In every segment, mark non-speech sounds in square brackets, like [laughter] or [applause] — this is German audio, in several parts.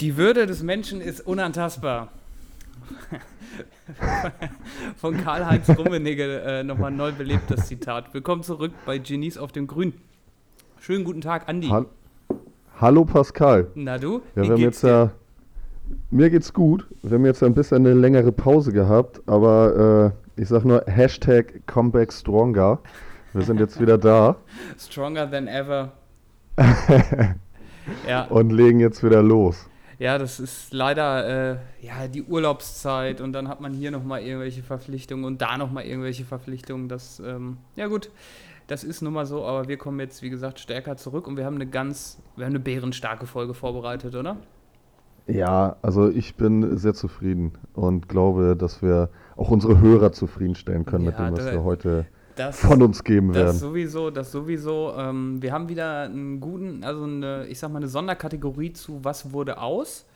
Die Würde des Menschen ist unantastbar. Von Karl-Heinz Rummenigge äh, nochmal neu belebt, das Zitat. Willkommen zurück bei Genies auf dem Grün. Schönen guten Tag, Andi. Ha Hallo Pascal. Na du? Ja, wir haben jetzt ja, mir geht's gut. Wir haben jetzt ein bisschen eine längere Pause gehabt, aber äh, ich sag nur Hashtag Comeback Stronger. Wir sind jetzt wieder da. Stronger than ever. [laughs] ja. Und legen jetzt wieder los. Ja, das ist leider äh, ja, die Urlaubszeit und dann hat man hier nochmal irgendwelche Verpflichtungen und da nochmal irgendwelche Verpflichtungen. Das, ähm, ja gut, das ist nun mal so, aber wir kommen jetzt, wie gesagt, stärker zurück und wir haben eine ganz, wir haben eine bärenstarke Folge vorbereitet, oder? Ja, also ich bin sehr zufrieden und glaube, dass wir auch unsere Hörer zufriedenstellen können ja, mit dem, was wir heute das, von uns geben werden. Das sowieso, das sowieso. Ähm, wir haben wieder einen guten, also eine, ich sag mal, eine Sonderkategorie zu Was wurde aus.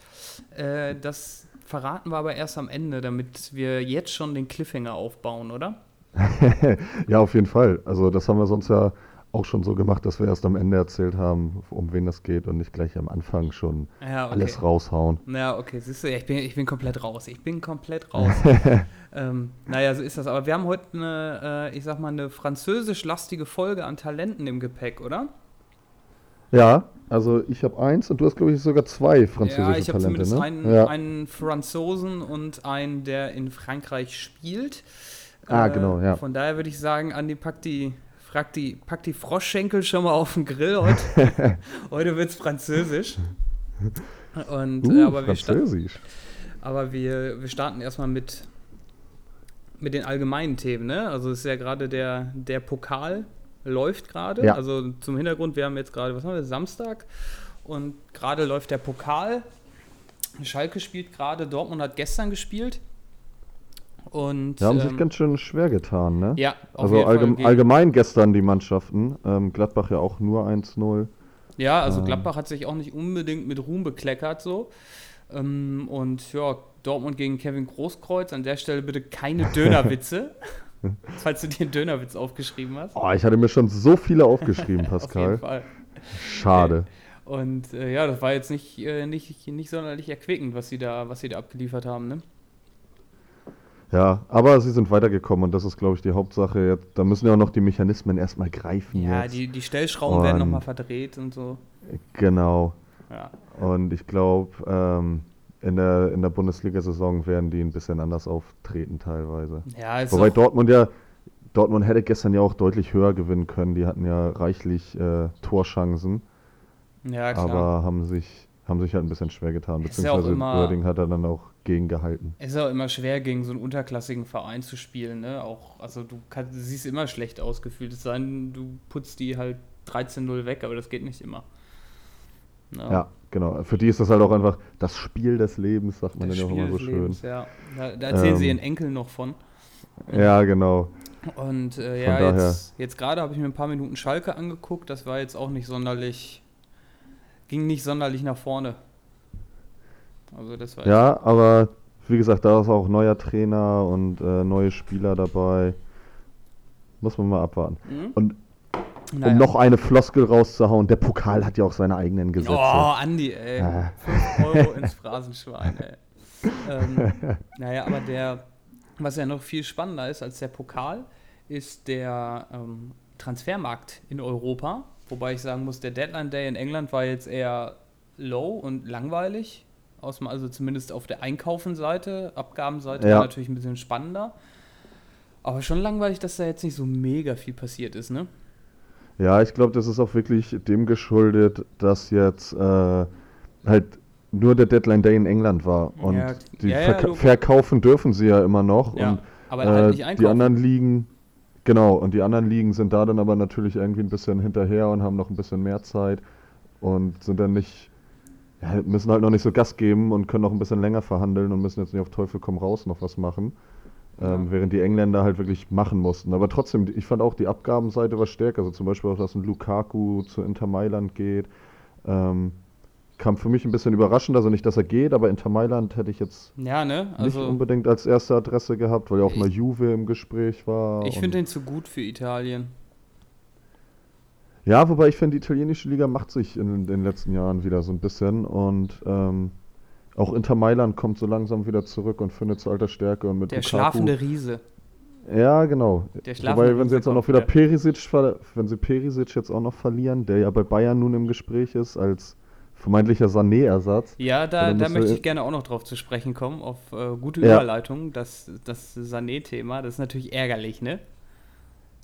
Äh, das verraten wir aber erst am Ende, damit wir jetzt schon den Cliffhanger aufbauen, oder? [laughs] ja, auf jeden Fall. Also das haben wir sonst ja auch schon so gemacht, dass wir erst am Ende erzählt haben, um wen das geht und nicht gleich am Anfang schon ja, okay. alles raushauen. Ja, okay, siehst du, ja, ich, bin, ich bin komplett raus. Ich bin komplett raus. [laughs] ähm, naja, so ist das. Aber wir haben heute eine, äh, ich sag mal, eine französisch-lastige Folge an Talenten im Gepäck, oder? Ja, also ich habe eins und du hast, glaube ich, sogar zwei französische Talente. Ja, ich habe zumindest ne? einen, ja. einen Franzosen und einen, der in Frankreich spielt. Ah, äh, genau, ja. Von daher würde ich sagen, Andi, pack die, pack die, pack die Froschschenkel schon mal auf den Grill. Heute, [laughs] heute wird es französisch. Und, uh, aber französisch. Wir aber wir, wir starten erstmal mit, mit den allgemeinen Themen. Ne? Also es ist ja gerade der, der Pokal läuft gerade. Ja. Also zum Hintergrund, wir haben jetzt gerade, was haben wir, Samstag. Und gerade läuft der Pokal. Schalke spielt gerade, Dortmund hat gestern gespielt. Und, die haben ähm, sich ganz schön schwer getan, ne? Ja, Also allgeme allgemein gestern die Mannschaften. Ähm, Gladbach ja auch nur 1-0. Ja, also ähm. Gladbach hat sich auch nicht unbedingt mit Ruhm bekleckert so. Ähm, und ja, Dortmund gegen Kevin Großkreuz. An der Stelle bitte keine [laughs] Dönerwitze. [laughs] falls du dir einen Dönerwitz aufgeschrieben hast. Oh, ich hatte mir schon so viele aufgeschrieben, [laughs] Pascal. Auf jeden Fall. Schade. Und äh, ja, das war jetzt nicht, äh, nicht, nicht sonderlich erquickend, was sie da, was sie da abgeliefert haben, ne? Ja, aber sie sind weitergekommen und das ist, glaube ich, die Hauptsache. Jetzt, da müssen ja auch noch die Mechanismen erstmal greifen. Ja, jetzt. Die, die Stellschrauben und werden nochmal verdreht und so. Genau. Ja. Und ich glaube, ähm, in der, in der Bundesliga-Saison werden die ein bisschen anders auftreten teilweise. Ja, ist Wobei Dortmund ja, Dortmund hätte gestern ja auch deutlich höher gewinnen können. Die hatten ja reichlich äh, Torchancen. Ja, klar. Aber haben sich, haben sich halt ein bisschen schwer getan. Beziehungsweise ja Wording hat er dann auch gegengehalten. Es ist auch immer schwer, gegen so einen unterklassigen Verein zu spielen. Ne? Auch, also du, kannst, du siehst immer schlecht ausgefühlt. Es sei denn, du putzt die halt 13-0 weg, aber das geht nicht immer. No. Ja, genau. Für die ist das halt auch einfach das Spiel des Lebens, sagt man das ja auch immer so schön. Lebens, ja. Da, da erzählen ähm, sie ihren Enkeln noch von. Ja, genau. Und äh, ja, jetzt, jetzt gerade habe ich mir ein paar Minuten Schalke angeguckt. Das war jetzt auch nicht sonderlich, ging nicht sonderlich nach vorne. Also das war ja, aber wie gesagt, da ist auch neuer Trainer und äh, neue Spieler dabei. Muss man mal abwarten. Mhm. Und naja. um noch eine Floskel rauszuhauen, der Pokal hat ja auch seine eigenen Gesetze. Oh, Andi, ey. Äh. 5 Euro [laughs] ins Phrasenschwein, ey. ähm, [laughs] naja, aber der, was ja noch viel spannender ist als der Pokal, ist der ähm, Transfermarkt in Europa. Wobei ich sagen muss, der Deadline Day in England war jetzt eher low und langweilig. Also zumindest auf der Einkaufenseite. Abgabenseite ja. natürlich ein bisschen spannender. Aber schon langweilig, dass da jetzt nicht so mega viel passiert ist, ne? Ja, ich glaube, das ist auch wirklich dem geschuldet, dass jetzt äh, halt nur der Deadline Day in England war. Und ja, die ja, verk ja, verkaufen dürfen sie ja immer noch. und aber halt äh, die anderen Ligen, genau, und die anderen Ligen sind da dann aber natürlich irgendwie ein bisschen hinterher und haben noch ein bisschen mehr Zeit und sind dann nicht, ja, müssen halt noch nicht so Gas geben und können noch ein bisschen länger verhandeln und müssen jetzt nicht auf Teufel komm raus noch was machen. Ähm, während die Engländer halt wirklich machen mussten. Aber trotzdem, ich fand auch die Abgabenseite war stärker. Also zum Beispiel auch, dass ein Lukaku zu Inter Mailand geht. Ähm, kam für mich ein bisschen überraschend. Also nicht, dass er geht, aber Inter Mailand hätte ich jetzt ja, ne? also nicht unbedingt als erste Adresse gehabt, weil ja auch mal Juve im Gespräch war. Ich finde ihn zu gut für Italien. Ja, wobei ich finde, die italienische Liga macht sich in, in, den letzten Jahren wieder so ein bisschen und ähm, auch Inter Mailand kommt so langsam wieder zurück und findet zu alter Stärke. Und mit Der Lukaku, schlafende Riese. Ja, genau. Der schlafende Wobei, wenn sie jetzt auch noch wieder. Perisic, wenn sie Perisic jetzt auch noch verlieren, der ja bei Bayern nun im Gespräch ist, als vermeintlicher Sané-Ersatz. Ja, da, da möchte ich gerne auch noch drauf zu sprechen kommen, auf äh, gute Ja. Überleitung. Das, das Sané-Thema, das ist natürlich ärgerlich, ne?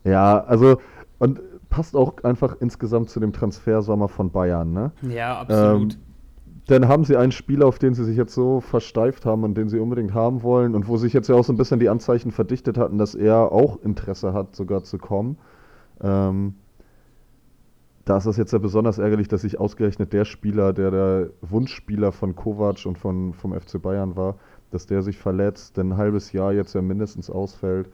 Ja, also, und passt auch einfach insgesamt zu dem Transfersommer von Bayern, ne? Ja, absolut. Ähm, Dann haben sie einen Spieler, auf den sie sich jetzt so versteift haben und den sie unbedingt haben wollen und wo sich jetzt ja auch so ein bisschen die Anzeichen verdichtet hatten, dass er auch Interesse hat, sogar zu kommen. Ähm, da ist es jetzt ja besonders ärgerlich, dass sich ausgerechnet der Spieler, der der Wunschspieler von Kovac und von, vom FC Bayern war, dass der sich verletzt, denn ein halbes Jahr jetzt ja mindestens ausfällt.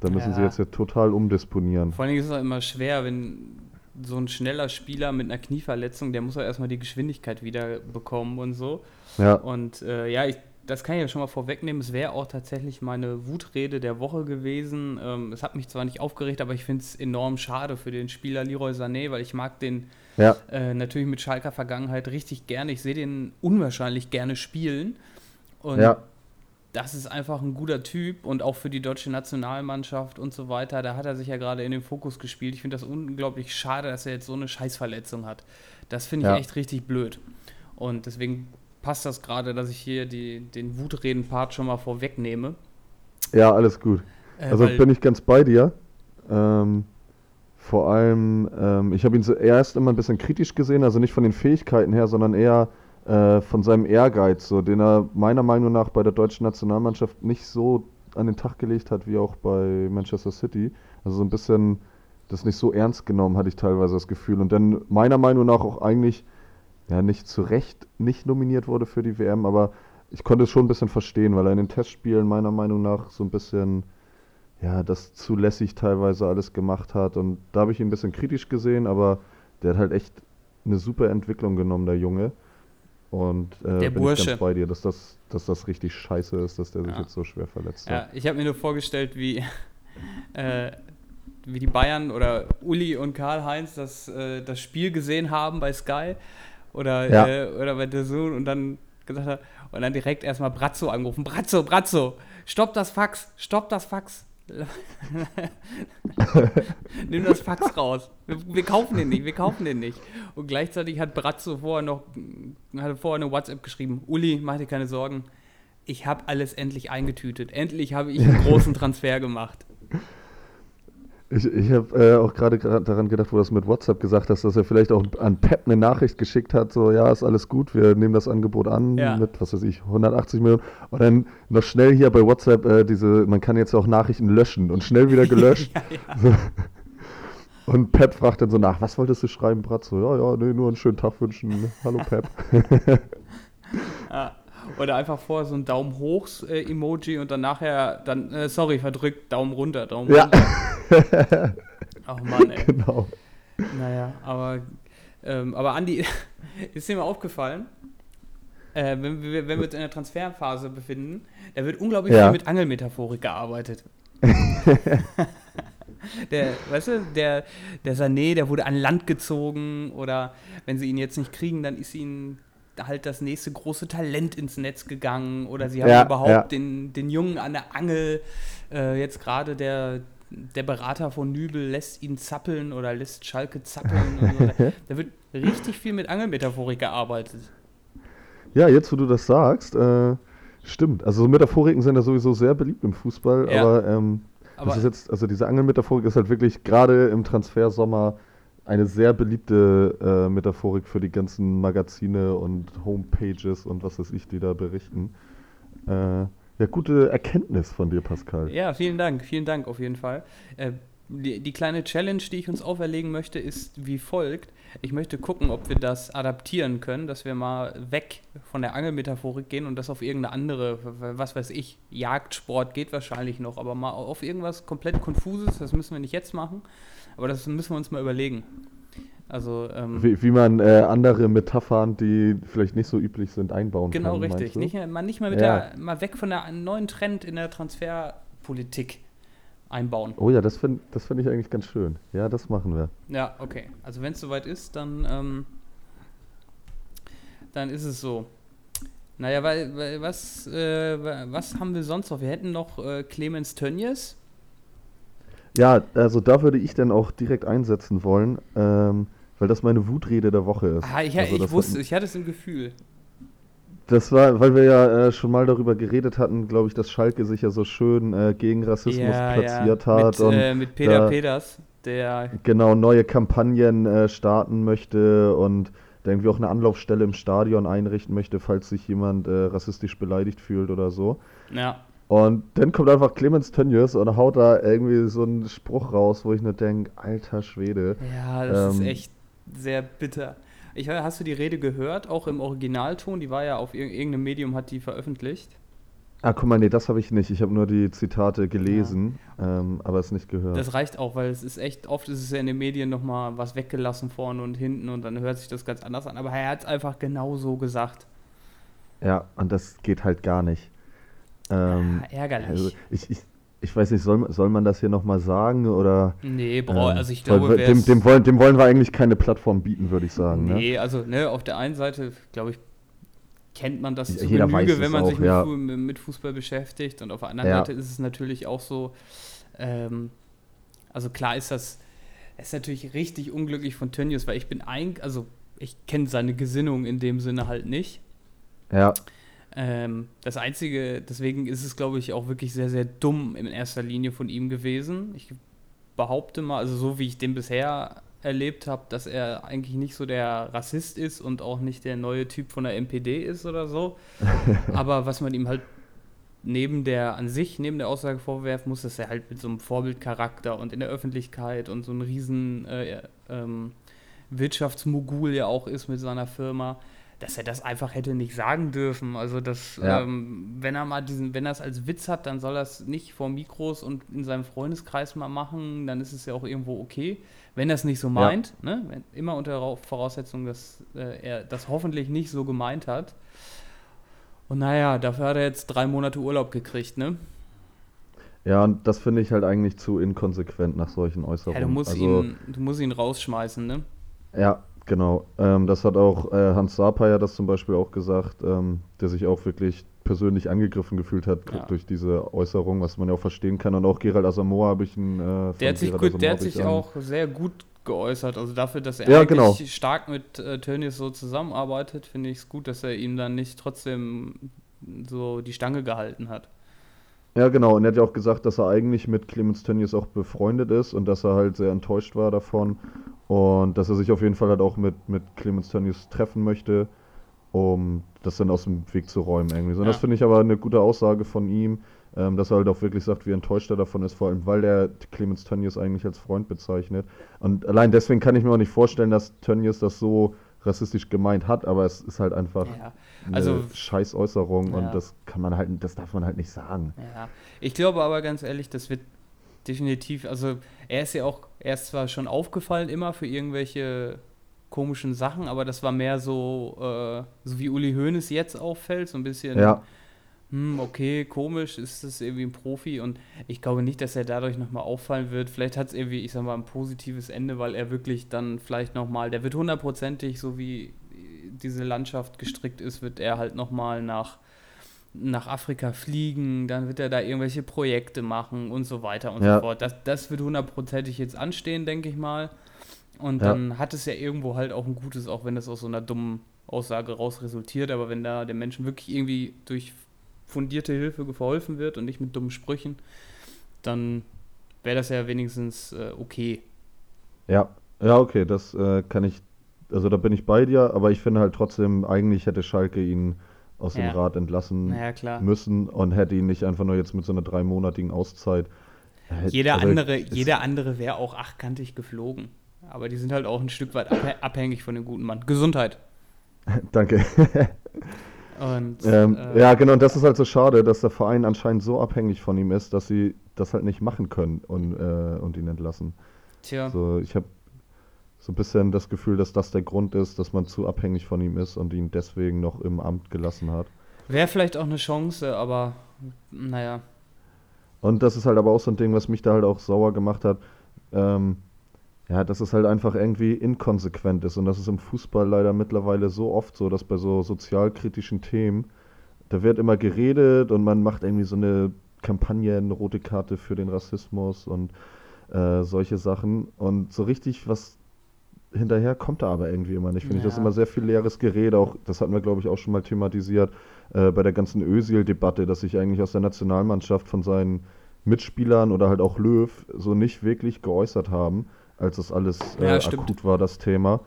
Da müssen sie Ja. jetzt ja total umdisponieren. Vor allen Dingen ist es auch immer schwer, wenn so ein schneller Spieler mit einer Knieverletzung, der muss ja erstmal die Geschwindigkeit wieder bekommen und so. Ja, Und äh, ja, ich, das kann ich ja schon mal vorwegnehmen. Es wäre auch tatsächlich meine Wutrede der Woche gewesen. Ähm, es hat mich zwar nicht aufgeregt, aber ich finde es enorm schade für den Spieler Leroy Sané, weil ich mag den ja, äh, natürlich mit Schalker Vergangenheit richtig gerne. Ich sehe den unwahrscheinlich gerne spielen. Und ja. Das ist einfach ein guter Typ und auch für die deutsche Nationalmannschaft und so weiter. Da hat er sich ja gerade in den Fokus gespielt. Ich finde das unglaublich schade, dass er jetzt so eine Scheißverletzung hat. Das finde ich Ja. echt richtig blöd. Und deswegen passt das gerade, dass ich hier die, den Wutreden-Part schon mal vorwegnehme. Ja, alles gut. Äh, Also bin ich ganz bei dir. Ähm, vor allem, ähm, ich habe ihn zuerst immer ein bisschen kritisch gesehen, also nicht von den Fähigkeiten her, sondern eher äh, von seinem Ehrgeiz, so, den er meiner Meinung nach bei der deutschen Nationalmannschaft nicht so an den Tag gelegt hat wie auch bei Manchester City. Also so ein bisschen das nicht so ernst genommen, hatte ich teilweise das Gefühl. Und dann meiner Meinung nach auch eigentlich ja nicht zu Recht nicht nominiert wurde für die WM, aber ich konnte es schon ein bisschen verstehen, weil er in den Testspielen meiner Meinung nach so ein bisschen ja, das zulässig teilweise alles gemacht hat. Und da habe ich ihn ein bisschen kritisch gesehen, aber der hat halt echt eine super Entwicklung genommen, der Junge. Und äh, Der bin ich Bursche. ganz bei dir, dass das, dass das richtig scheiße ist, dass der sich Ja. jetzt so schwer verletzt Ja, hat. ich habe mir nur vorgestellt, wie, [laughs] äh, wie die Bayern oder Uli und Karl-Heinz das, äh, das Spiel gesehen haben bei Sky oder, Ja. äh, oder bei der Sohn und dann gesagt hat, und dann direkt erstmal Brazzo angerufen. Brazzo, Brazzo, stopp das Fax, stopp das Fax. [laughs] Nimm das Fax raus. Wir, wir kaufen den nicht, wir kaufen den nicht. Und gleichzeitig hat Brazzo vorher noch hatte vorher eine WhatsApp geschrieben. Uli, mach dir keine Sorgen. Ich habe alles endlich eingetütet. Endlich habe ich einen großen Transfer gemacht. Ich, ich habe äh, auch gerade daran gedacht, wo du das mit WhatsApp gesagt hast, dass er vielleicht auch an Pep eine Nachricht geschickt hat, so, ja, ist alles gut, wir nehmen das Angebot an Ja. mit, was weiß ich, 180 Millionen. Und dann noch schnell hier bei WhatsApp äh, diese, man kann jetzt auch Nachrichten löschen und schnell wieder gelöscht. [laughs] ja, ja. Und Pep fragt dann so nach, was wolltest du schreiben, Bratzo? Ja, ja, nee, nur einen schönen Tag wünschen. Hallo Pep. Ja. [laughs] Oder einfach vorher so ein Daumen hoch äh, Emoji und dann nachher dann äh, sorry verdrückt Daumen runter, Daumen Ja. runter. [laughs] Ach Mann, ey. genau. Naja, aber ähm, aber Andi, [laughs] ist dir mal aufgefallen? Äh, wenn, wir, wenn wir uns in der Transferphase befinden, da wird unglaublich Ja. viel mit Angelmetaphorik gearbeitet. [laughs] der, weißt du, der, der Sané, der wurde an Land gezogen oder wenn sie ihn jetzt nicht kriegen, dann ist ihnen halt das nächste große Talent ins Netz gegangen oder sie haben Ja, überhaupt ja. den, den Jungen an der Angel. Äh, jetzt gerade der, der Berater von Nübel lässt ihn zappeln oder lässt Schalke zappeln. so. da, [laughs] da wird richtig viel mit Angelmetaphorik gearbeitet. Ja, jetzt wo du das sagst, äh, stimmt. Also so Metaphoriken sind ja sowieso sehr beliebt im Fußball, Ja. aber, ähm, Aber das ist jetzt, also diese Angelmetaphorik ist halt wirklich gerade im Transfersommer eine sehr beliebte äh, Metaphorik für die ganzen Magazine und Homepages und was weiß ich, die da berichten. Äh, ja, gute Erkenntnis von dir, Pascal. Ja, vielen Dank, vielen Dank auf jeden Fall. Äh, die, die kleine Challenge, die ich uns auferlegen möchte, ist wie folgt. Ich möchte gucken, ob wir das adaptieren können, dass wir mal weg von der Angelmetaphorik gehen und das auf irgendeine andere, was weiß ich, Jagdsport geht wahrscheinlich noch, aber mal auf irgendwas komplett Konfuses, das müssen wir nicht jetzt machen, aber das müssen wir uns mal überlegen. Also, ähm, Wie, wie man äh, andere Metaphern, die vielleicht nicht so üblich sind, einbauen genau kann. richtig. meinst du? Nicht, mehr- mal nicht mal mit Ja. der, mal weg von der neuen Trend in der Transferpolitik einbauen. Oh ja, das finde das find ich eigentlich ganz schön. Ja, das machen wir. Ja, okay. Also wenn es soweit ist, dann, ähm, dann ist es so. Naja, weil, weil was, äh, was haben wir sonst noch? Wir hätten noch äh, Clemens Tönnies. Ja, also da würde ich dann auch direkt einsetzen wollen, ähm, weil das meine Wutrede der Woche ist. Ah, ich, also ich wusste, hat, ich hatte es im Gefühl. Das war, weil wir ja äh, schon mal darüber geredet hatten, glaube ich, dass Schalke sich ja so schön äh, gegen Rassismus ja, platziert ja. hat. Mit, und äh, mit Peter Peters, der. Genau, neue Kampagnen äh, starten möchte und der irgendwie auch eine Anlaufstelle im Stadion einrichten möchte, falls sich jemand äh, rassistisch beleidigt fühlt oder so. Ja. Und dann kommt einfach Clemens Tönnies und haut da irgendwie so einen Spruch raus, wo ich nur denke, alter Schwede. Ja, das ähm, ist echt sehr bitter. Ich, hast du die Rede gehört, auch im Originalton? Die war ja auf irgendeinem Medium, hat die veröffentlicht. Ah, guck mal, nee, das habe ich nicht. Ich habe nur die Zitate gelesen, ja. ähm, aber es nicht gehört. Das reicht auch, weil es ist echt, oft ist es ja in den Medien nochmal was weggelassen vorne und hinten und dann hört sich das ganz anders an. Aber er hat es einfach genau so gesagt. Ja, und das geht halt gar nicht. Ähm, ja, ärgerlich. Also ich, ich, ich weiß nicht, soll, soll man das hier nochmal sagen oder? Nee, bra, ähm, also ich glaube, weil, dem, dem, wollen, dem wollen wir eigentlich keine Plattform bieten, würde ich sagen. Ne? Nee, ne? also ne, auf der einen Seite, glaube ich, kennt man das zu Jeder Genüge, wenn man auch, sich mit, ja. mit, Fußball beschäftigt. Und auf der anderen ja. Seite ist es natürlich auch so, ähm, also klar ist das, ist natürlich richtig unglücklich von Tönnies, weil ich bin eigentlich, also ich kenne seine Gesinnung in dem Sinne halt nicht. Ja. Ähm, das Einzige, deswegen ist es, glaube ich, auch wirklich sehr, sehr dumm in erster Linie von ihm gewesen. Ich behaupte mal, also so wie ich den bisher erlebt habe, dass er eigentlich nicht so der Rassist ist und auch nicht der neue Typ von der NPD ist oder so. [laughs] Aber was man ihm halt neben der an sich, neben der Aussage vorwerfen muss, dass er halt mit so einem Vorbildcharakter und in der Öffentlichkeit und so ein riesen äh, ähm, Wirtschaftsmogul ja auch ist mit seiner Firma dass er das einfach hätte nicht sagen dürfen. Also dass, ja. ähm, wenn er mal diesen, wenn er es als Witz hat, dann soll er es nicht vor Mikros und in seinem Freundeskreis mal machen, dann ist es ja auch irgendwo okay. Wenn er es nicht so meint, ja. ne? Wenn, immer unter Voraussetzung, dass äh, er das hoffentlich nicht so gemeint hat. Und naja, dafür hat er jetzt drei Monate Urlaub gekriegt, ne? Ja, und das finde ich halt eigentlich zu inkonsequent nach solchen Äußerungen. Ja, du musst, also, ihn, du musst ihn rausschmeißen, ne? Ja, Genau, ähm, das hat auch äh, Hans Sapa ja das zum Beispiel auch gesagt, ähm, der sich auch wirklich persönlich angegriffen gefühlt hat ja. durch diese Äußerung, was man ja auch verstehen kann. Und auch Gerald Asamoah habe ich einen. Äh, der hat sich, gut, der hat sich auch sehr gut geäußert. Also dafür, dass er ja, genau. stark mit äh, Tönnies so zusammenarbeitet, finde ich es gut, dass er ihm dann nicht trotzdem so die Stange gehalten hat. Ja, genau. Und er hat ja auch gesagt, dass er eigentlich mit Clemens Tönnies auch befreundet ist und dass er halt sehr enttäuscht war davon und dass er sich auf jeden Fall halt auch mit, mit Clemens Tönnies treffen möchte, um das dann aus dem Weg zu räumen irgendwie. So, ja. Das finde ich aber eine gute Aussage von ihm, ähm, dass er halt auch wirklich sagt, wie enttäuscht er davon ist, vor allem weil er Clemens Tönnies eigentlich als Freund bezeichnet. Und allein deswegen kann ich mir auch nicht vorstellen, dass Tönnies das so rassistisch gemeint hat, aber es ist halt einfach ja. also, eine Scheißäußerung ja. und das kann man halt, das darf man halt nicht sagen. Ja. Ich glaube aber ganz ehrlich, das wird definitiv, also er ist ja auch, er ist zwar schon aufgefallen immer für irgendwelche komischen Sachen, aber das war mehr so, äh, so wie Uli Hoeneß jetzt auffällt, so ein bisschen, ja. hm, okay, komisch, ist das irgendwie ein Profi und ich glaube nicht, dass er dadurch nochmal auffallen wird. Vielleicht hat es irgendwie, ich sag mal, ein positives Ende, weil er wirklich dann vielleicht nochmal, der wird hundertprozentig, so wie diese Landschaft gestrickt ist, wird er halt nochmal nach nach Afrika fliegen, dann wird er da irgendwelche Projekte machen und so weiter und ja. so fort. Das, das wird hundertprozentig jetzt anstehen, denke ich mal. Und ja. dann hat es ja irgendwo halt auch ein Gutes, auch wenn das aus so einer dummen Aussage raus resultiert. Aber wenn da den Menschen wirklich irgendwie durch fundierte Hilfe verholfen wird und nicht mit dummen Sprüchen, dann wäre das ja wenigstens äh, okay. Ja, ja, okay, das äh, kann ich, also da bin ich bei dir, aber ich finde halt trotzdem, eigentlich hätte Schalke ihn aus ja. dem Rat entlassen ja, müssen und hätte ihn nicht einfach nur jetzt mit so einer dreimonatigen Auszeit. Jeder also andere, jeder andere wäre auch achtkantig geflogen. Aber die sind halt auch ein Stück weit [laughs] abhängig von dem guten Mann. Gesundheit. [laughs] Danke. [laughs] und, ähm, äh, ja, genau, und das ist halt so schade, dass der Verein anscheinend so abhängig von ihm ist, dass sie das halt nicht machen können und, äh, und ihn entlassen. Tja. So, ich habe so ein bisschen das Gefühl, dass das der Grund ist, dass man zu abhängig von ihm ist und ihn deswegen noch im Amt gelassen hat. Wäre vielleicht auch eine Chance, aber naja. Und das ist halt aber auch so ein Ding, was mich da halt auch sauer gemacht hat. Ähm, ja, dass es halt einfach irgendwie inkonsequent ist. Und das ist im Fußball leider mittlerweile so oft so, dass bei so sozialkritischen Themen da wird immer geredet und man macht irgendwie so eine Kampagne, eine rote Karte für den Rassismus und äh, solche Sachen. Und so richtig was hinterher kommt da aber irgendwie immer nicht. Finde ja. ich das immer sehr viel leeres Gerede. Auch das hatten wir, glaube ich, auch schon mal thematisiert äh, bei der ganzen Özil-Debatte, dass sich eigentlich aus der Nationalmannschaft von seinen Mitspielern oder halt auch Löw so nicht wirklich geäußert haben, als das alles äh, ja, akut war, das Thema.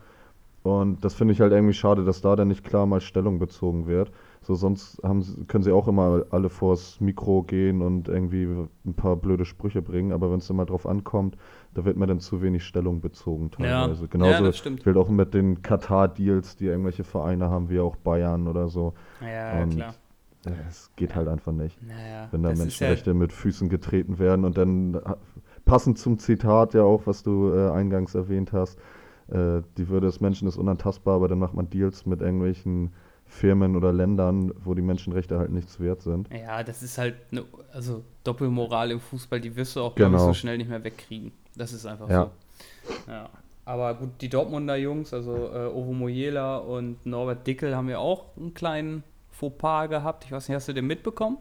Und das finde ich halt irgendwie schade, dass da dann nicht klar mal Stellung bezogen wird. So, sonst haben, können sie auch immer alle vors Mikro gehen und irgendwie ein paar blöde Sprüche bringen, aber wenn es dann mal drauf ankommt, da wird mir dann zu wenig Stellung bezogen teilweise. Ja. Genauso ja, gilt auch mit den Katar-Deals, die irgendwelche Vereine haben, wie auch Bayern oder so. Ja, und klar. Es geht halt einfach nicht. Naja, wenn da Menschenrechte ja mit Füßen getreten werden und dann passend zum Zitat ja auch, was du äh, eingangs erwähnt hast, äh, die Würde des Menschen ist unantastbar, aber dann macht man Deals mit irgendwelchen Firmen oder Ländern, wo die Menschenrechte halt nichts wert sind. Ja, das ist halt eine also Doppelmoral im Fußball, die wirst du auch genau. so schnell nicht mehr wegkriegen. Das ist einfach ja. so. Ja. Aber gut, die Dortmunder Jungs, also äh, Ovo Moyela und Norbert Dickel haben ja auch einen kleinen Fauxpas gehabt. Ich weiß nicht, hast du den mitbekommen?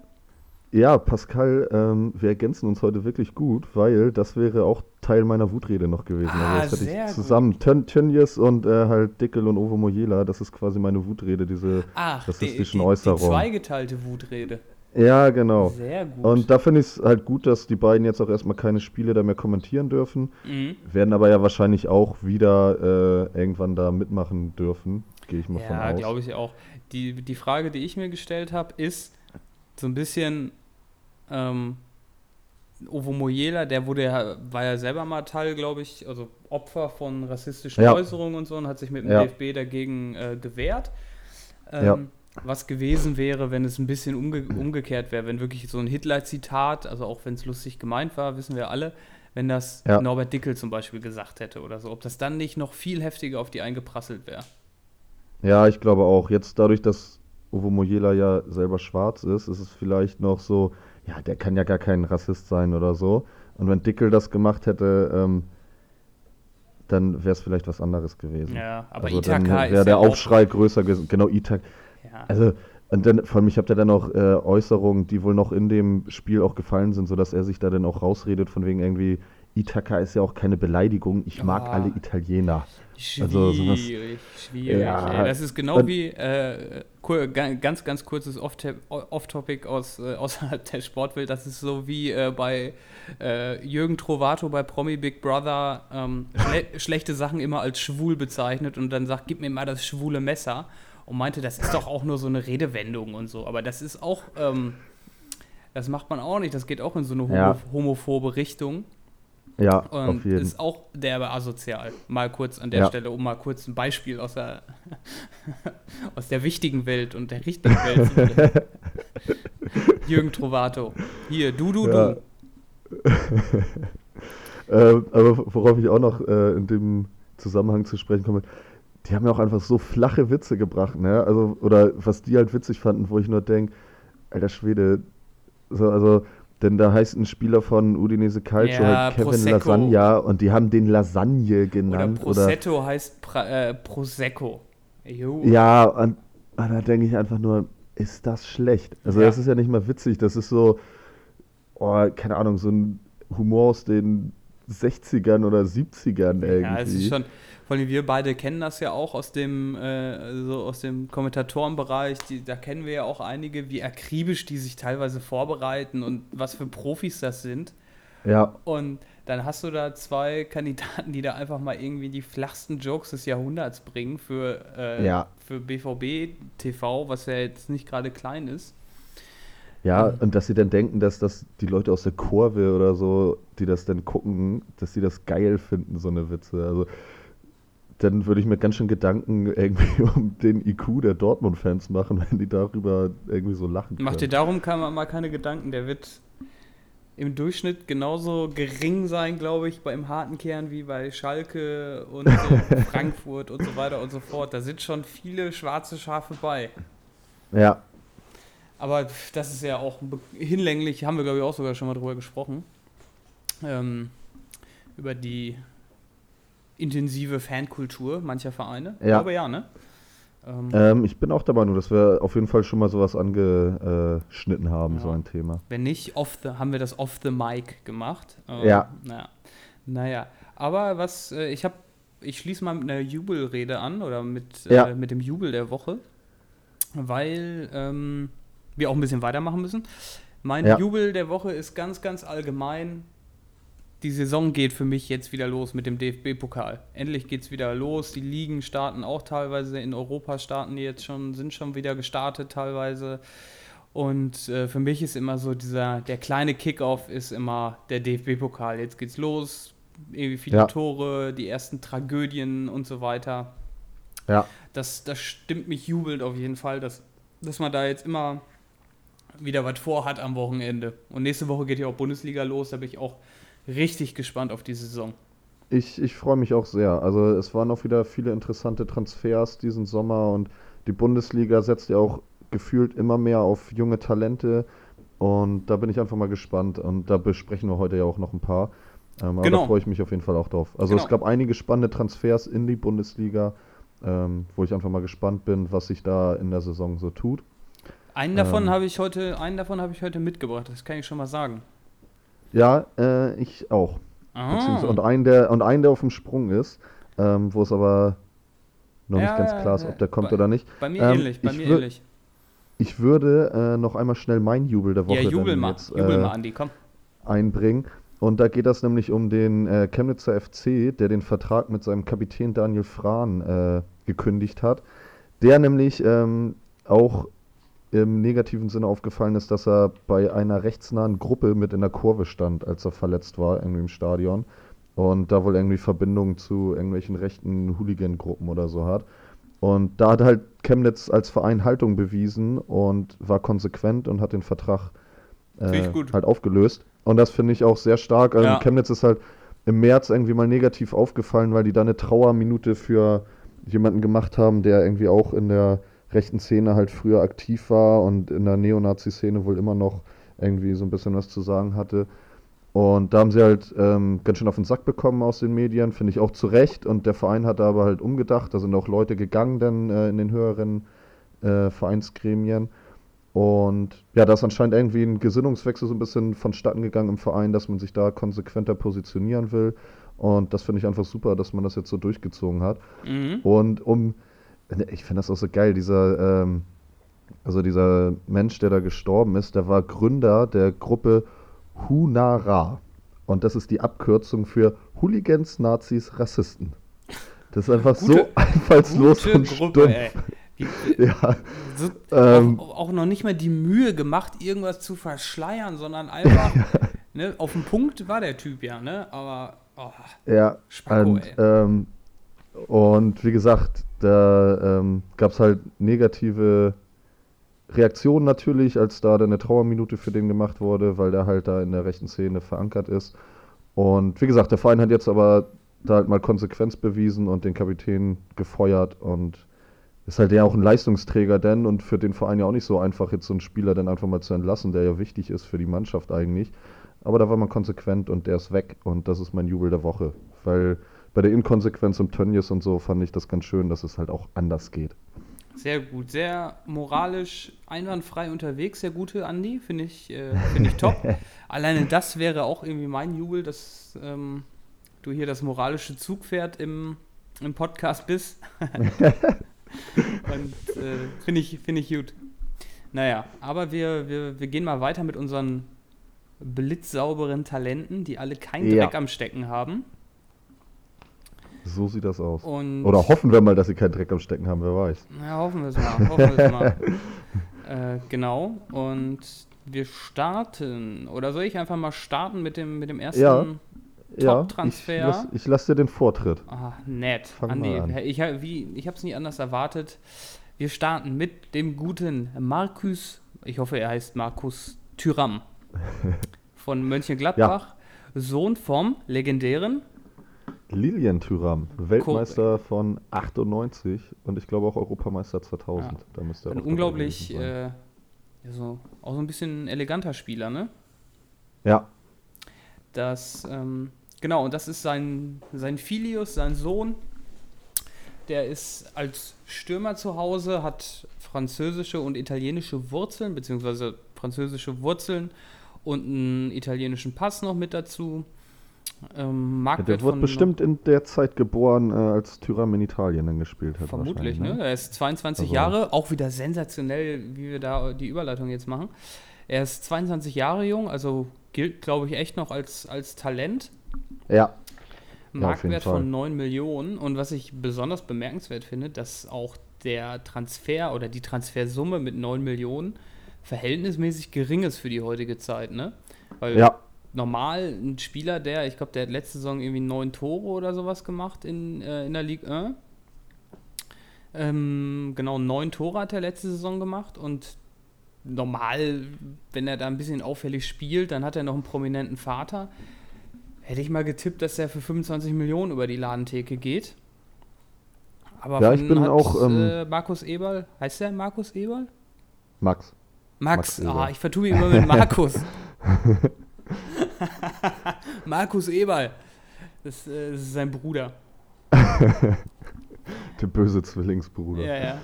Ja, Pascal, ähm, wir ergänzen uns heute wirklich gut, weil das wäre auch Teil meiner Wutrede noch gewesen. Also ah, also das hätte ich zusammen. Tönnies und äh, halt Dickel und Ovo Mojela, das ist quasi meine Wutrede, diese Ach, rassistischen die, die, Äußerungen. Die zweigeteilte Wutrede. Ja, genau. Sehr gut. Und da finde ich es halt gut, dass die beiden jetzt auch erstmal keine Spiele da mehr kommentieren dürfen. Mhm. Werden aber ja wahrscheinlich auch wieder äh, irgendwann da mitmachen dürfen. Gehe ich mal ja, von aus. Ja, glaube ich auch. Die, die Frage, die ich mir gestellt habe, ist so ein bisschen ähm, Ovo Moyela, der wurde ja, war ja selber mal Teil, glaube ich, also Opfer von rassistischen ja. Äußerungen und so und hat sich mit dem ja. DFB dagegen äh, gewehrt. Ähm, ja. Was gewesen wäre, wenn es ein bisschen umge umgekehrt wäre, wenn wirklich so ein Hitler-Zitat, also auch wenn es lustig gemeint war, wissen wir alle, wenn das Norbert Dickel zum Beispiel gesagt hätte oder so, ob das dann nicht noch viel heftiger auf die eingeprasselt wäre. Ja, ich glaube auch. Jetzt dadurch, dass Ovo Moyela ja selber schwarz ist, ist es vielleicht noch so, ja, der kann ja gar kein Rassist sein oder so. Und wenn Dickel das gemacht hätte, ähm, dann wäre es vielleicht was anderes gewesen. Ja, aber also Itaka dann wäre der ja Aufschrei größer gewesen. Genau, Itaka. Ja. Also, und dann, vor allem, ich habe da dann auch äh, Äußerungen, die wohl noch in dem Spiel auch gefallen sind, sodass er sich da dann auch rausredet, von wegen irgendwie, Itaka ist ja auch keine Beleidigung, ich mag alle Italiener. Schwierig, also sowas, schwierig. Ja. Das ist genau wie, äh, ganz, ganz kurzes Off-Topic aus, äh, [laughs] außerhalb der Sportwelt, das ist so wie äh, bei äh, Jürgen Trovato bei Promi Big Brother ähm, schle [laughs] schlechte Sachen immer als schwul bezeichnet und dann sagt, gib mir mal das schwule Messer und meinte, das ist doch auch nur so eine Redewendung und so, aber das ist auch, ähm, das macht man auch nicht, das geht auch in so eine homo ja. homophobe Richtung. Ja, und auf jeden. ist auch derbe asozial. Mal kurz an der ja. Stelle, um mal kurz ein Beispiel aus der, [laughs] aus der wichtigen Welt und der richtigen Welt zu bringen. [laughs] Jürgen Trovato. Hier, du, du, ja. du. [laughs] äh, aber worauf ich auch noch äh, in dem Zusammenhang zu sprechen komme, die haben ja auch einfach so flache Witze gebracht, ne? Also, oder was die halt witzig fanden, wo ich nur denke, alter Schwede, so, also denn da heißt ein Spieler von Udinese Calcio ja, halt Kevin Prosecco. Lasagna und die haben den Lasagne genannt. Oder Prosecco oder, heißt pra, äh, Prosecco. Jo. Ja, und, und da denke ich einfach nur, ist das schlecht? Also ja. das ist ja nicht mal witzig, das ist so, oh, keine Ahnung, so ein Humor aus den 60ern oder 70ern irgendwie. Ja, es ist schon, vor allem wir beide kennen das ja auch aus dem, äh, so aus dem Kommentatorenbereich. Die, da kennen wir ja auch einige, wie akribisch die sich teilweise vorbereiten und was für Profis das sind. Ja. Und dann hast du da zwei [laughs] Kandidaten, die da einfach mal irgendwie die flachsten Jokes des Jahrhunderts bringen für, äh, ja. für BVB TV, was ja jetzt nicht gerade klein ist. Ja, mhm. und dass sie dann denken, dass das die Leute aus der Kurve oder so, die das dann gucken, dass sie das geil finden, so eine Witze. Also dann würde ich mir ganz schön Gedanken [laughs] irgendwie um den IQ der Dortmund-Fans machen, wenn die darüber irgendwie so lachen. Mach dir darum mal keine Gedanken. Der wird im Durchschnitt genauso gering sein, glaube ich, beim harten Kern wie bei Schalke und so [laughs] Frankfurt und so weiter und so fort. Da sind schon viele schwarze Schafe bei. Ja. Aber das ist ja auch hinlänglich, haben wir, glaube ich, auch sogar schon mal drüber gesprochen. Ähm, über die intensive Fankultur mancher Vereine. Ja. Aber ja, ne? Ähm, ähm, ich bin auch dabei, nur dass wir auf jeden Fall schon mal sowas angeschnitten haben, ja. so ein Thema. Wenn nicht, off the, haben wir das off the mic gemacht. Ähm, ja. Naja. naja. Aber was, äh, ich habe, ich schließe mal mit einer Jubelrede an oder mit, äh, ja. äh, mit dem Jubel der Woche, weil ähm, wir auch ein bisschen weitermachen müssen. Mein ja. Jubel der Woche ist ganz, ganz allgemein die Saison geht für mich jetzt wieder los mit dem DFB-Pokal. Endlich geht es wieder los. Die Ligen starten auch teilweise. In Europa starten die jetzt schon, sind schon wieder gestartet teilweise. Und äh, für mich ist immer so dieser, der kleine Kickoff ist immer der DFB-Pokal. Jetzt geht's los. Irgendwie viele ja. Tore, die ersten Tragödien und so weiter. Ja. Das, das stimmt mich jubelnd auf jeden Fall, dass, dass man da jetzt immer wieder was vorhat am Wochenende. Und nächste Woche geht ja auch Bundesliga los. Da bin ich auch richtig gespannt auf die Saison. Ich, ich freue mich auch sehr. Also es waren auch wieder viele interessante Transfers diesen Sommer und die Bundesliga setzt ja auch gefühlt immer mehr auf junge Talente und da bin ich einfach mal gespannt und da besprechen wir heute ja auch noch ein paar. Ähm, aber genau. da freue ich mich auf jeden Fall auch drauf. Also genau. es gab einige spannende Transfers in die Bundesliga, ähm, wo ich einfach mal gespannt bin, was sich da in der Saison so tut. Einen davon ähm, habe ich heute, einen davon habe ich heute mitgebracht, das kann ich schon mal sagen. Ja, äh, ich auch. Ah. Und einen, der, und einen, der auf dem Sprung ist, ähm, wo es aber noch ja, nicht ganz klar ist, ob der kommt bei, oder nicht. Bei mir ähm, ähnlich, bei mir ähnlich. Ich würde äh, noch einmal schnell mein Jubel der Woche ja, jubel mal, jetzt, jubel äh, mal, Andi, komm. einbringen. Und da geht das nämlich um den äh, Chemnitzer FC, der den Vertrag mit seinem Kapitän Daniel Frahn äh, gekündigt hat. Der nämlich ähm, auch im negativen Sinne aufgefallen ist, dass er bei einer rechtsnahen Gruppe mit in der Kurve stand, als er verletzt war, irgendwie im Stadion. Und da wohl irgendwie Verbindungen zu irgendwelchen rechten Hooligan-Gruppen oder so hat. Und da hat halt Chemnitz als Verein Haltung bewiesen und war konsequent und hat den Vertrag äh, halt aufgelöst. Und das finde ich auch sehr stark. Also ja. Chemnitz ist halt im März irgendwie mal negativ aufgefallen, weil die da eine Trauerminute für jemanden gemacht haben, der irgendwie auch in der rechten Szene halt früher aktiv war und in der Neonazi-Szene wohl immer noch irgendwie so ein bisschen was zu sagen hatte. Und da haben sie halt ähm, ganz schön auf den Sack bekommen aus den Medien, finde ich auch zu Recht. Und der Verein hat aber halt umgedacht. Da sind auch Leute gegangen dann äh, in den höheren äh, Vereinsgremien. Und ja, da ist anscheinend irgendwie ein Gesinnungswechsel so ein bisschen vonstatten gegangen im Verein, dass man sich da konsequenter positionieren will. Und das finde ich einfach super, dass man das jetzt so durchgezogen hat. Mhm. Und um ich finde das auch so geil, dieser, ähm, also dieser Mensch, der da gestorben ist, der war Gründer der Gruppe Hunara. Und das ist die Abkürzung für Hooligans, Nazis, Rassisten. Das ist einfach gute, so einfallslos und Gruppe, stumpf. Ey. Die, ja, so, ähm, auch, auch, noch nicht mal die Mühe gemacht, irgendwas zu verschleiern, sondern einfach [laughs] ne, auf dem Punkt war der Typ ja, ne? Aber oh, ja, Spacko, und, ähm, und wie gesagt, da ähm, gab es halt negative Reaktionen natürlich, als da dann eine Trauerminute für den gemacht wurde, weil der halt da in der rechten Szene verankert ist. Und wie gesagt, der Verein hat jetzt aber da halt mal Konsequenz bewiesen und den Kapitän gefeuert und ist halt ja auch ein Leistungsträger denn und für den Verein ja auch nicht so einfach, jetzt so einen Spieler dann einfach mal zu entlassen, der ja wichtig ist für die Mannschaft eigentlich. Aber da war man konsequent und der ist weg und das ist mein Jubel der Woche, weil bei der Inkonsequenz im Tönnies und so fand ich das ganz schön, dass es halt auch anders geht. Sehr gut, sehr moralisch einwandfrei unterwegs, der gute Andi, finde ich, äh, find ich top. [laughs] Alleine das wäre auch irgendwie mein Jubel, dass ähm, du hier das moralische Zugpferd im, im Podcast bist. [laughs] Und äh, finde ich, find ich gut. Naja, aber wir, wir, wir gehen mal weiter mit unseren blitzsauberen Talenten, die alle keinen Dreck ja. am Stecken haben. So sieht das aus. Und Oder hoffen wir mal, dass sie keinen Dreck am Stecken haben, wer weiß. Ja, hoffen wir es mal. Hoffen wir es mal. [laughs] äh, genau. Und wir starten. Oder soll ich einfach mal starten mit dem, mit dem ersten ja. Top-Transfer? Ja, ich, lass, ich lasse dir den Vortritt. Ah, nett. Fang Andi, an. ich, ich habe es nie anders erwartet. Wir starten mit dem guten Markus, ich hoffe, er heißt Markus Thüram [laughs] von Mönchengladbach, ja. Sohn vom legendären Lilian Thuram, Weltmeister Correct. von 98 und ich glaube auch Europameister 2000. Ja. Da müsste er ein unglaublich, äh, so, auch so ein bisschen eleganter Spieler, ne? Ja. Das, ähm, genau, und das ist sein, sein Filius, sein Sohn. der ist als Stürmer zu Hause, hat französische und italienische Wurzeln, beziehungsweise französische Wurzeln und einen italienischen Pass noch mit dazu. Ähm, ja, der wurde bestimmt in der Zeit geboren, äh, als Tyram in Italien dann gespielt hat. Vermutlich, ne? ne? Er ist 22 also. Jahre, auch wieder sensationell, wie wir da die Überleitung jetzt machen. Er ist 22 Jahre jung, also gilt, glaube ich, echt noch als, als Talent. Ja. Marktwert ja, von 9 Millionen. Und was ich besonders bemerkenswert finde, dass auch der Transfer oder die Transfersumme mit 9 Millionen verhältnismäßig gering ist für die heutige Zeit, ne? Weil ja. Normal ein Spieler, der, ich glaube, der hat letzte Saison irgendwie neun Tore oder sowas gemacht in, äh, in der Ligue 1. Ähm, genau, neun Tore hat er letzte Saison gemacht und normal, wenn er da ein bisschen auffällig spielt, dann hat er noch einen prominenten Vater. Hätte ich mal getippt, dass er für 25 Millionen über die Ladentheke geht. Aber ja, ich bin auch. Ähm, äh, Markus Eberl, heißt der Markus Eberl? Max. Max, Max ah, ich vertue mich immer mit Markus. [laughs] [laughs] Markus Eberl. Das, äh, das, ist sein Bruder. [laughs] der böse Zwillingsbruder. Ja, ja.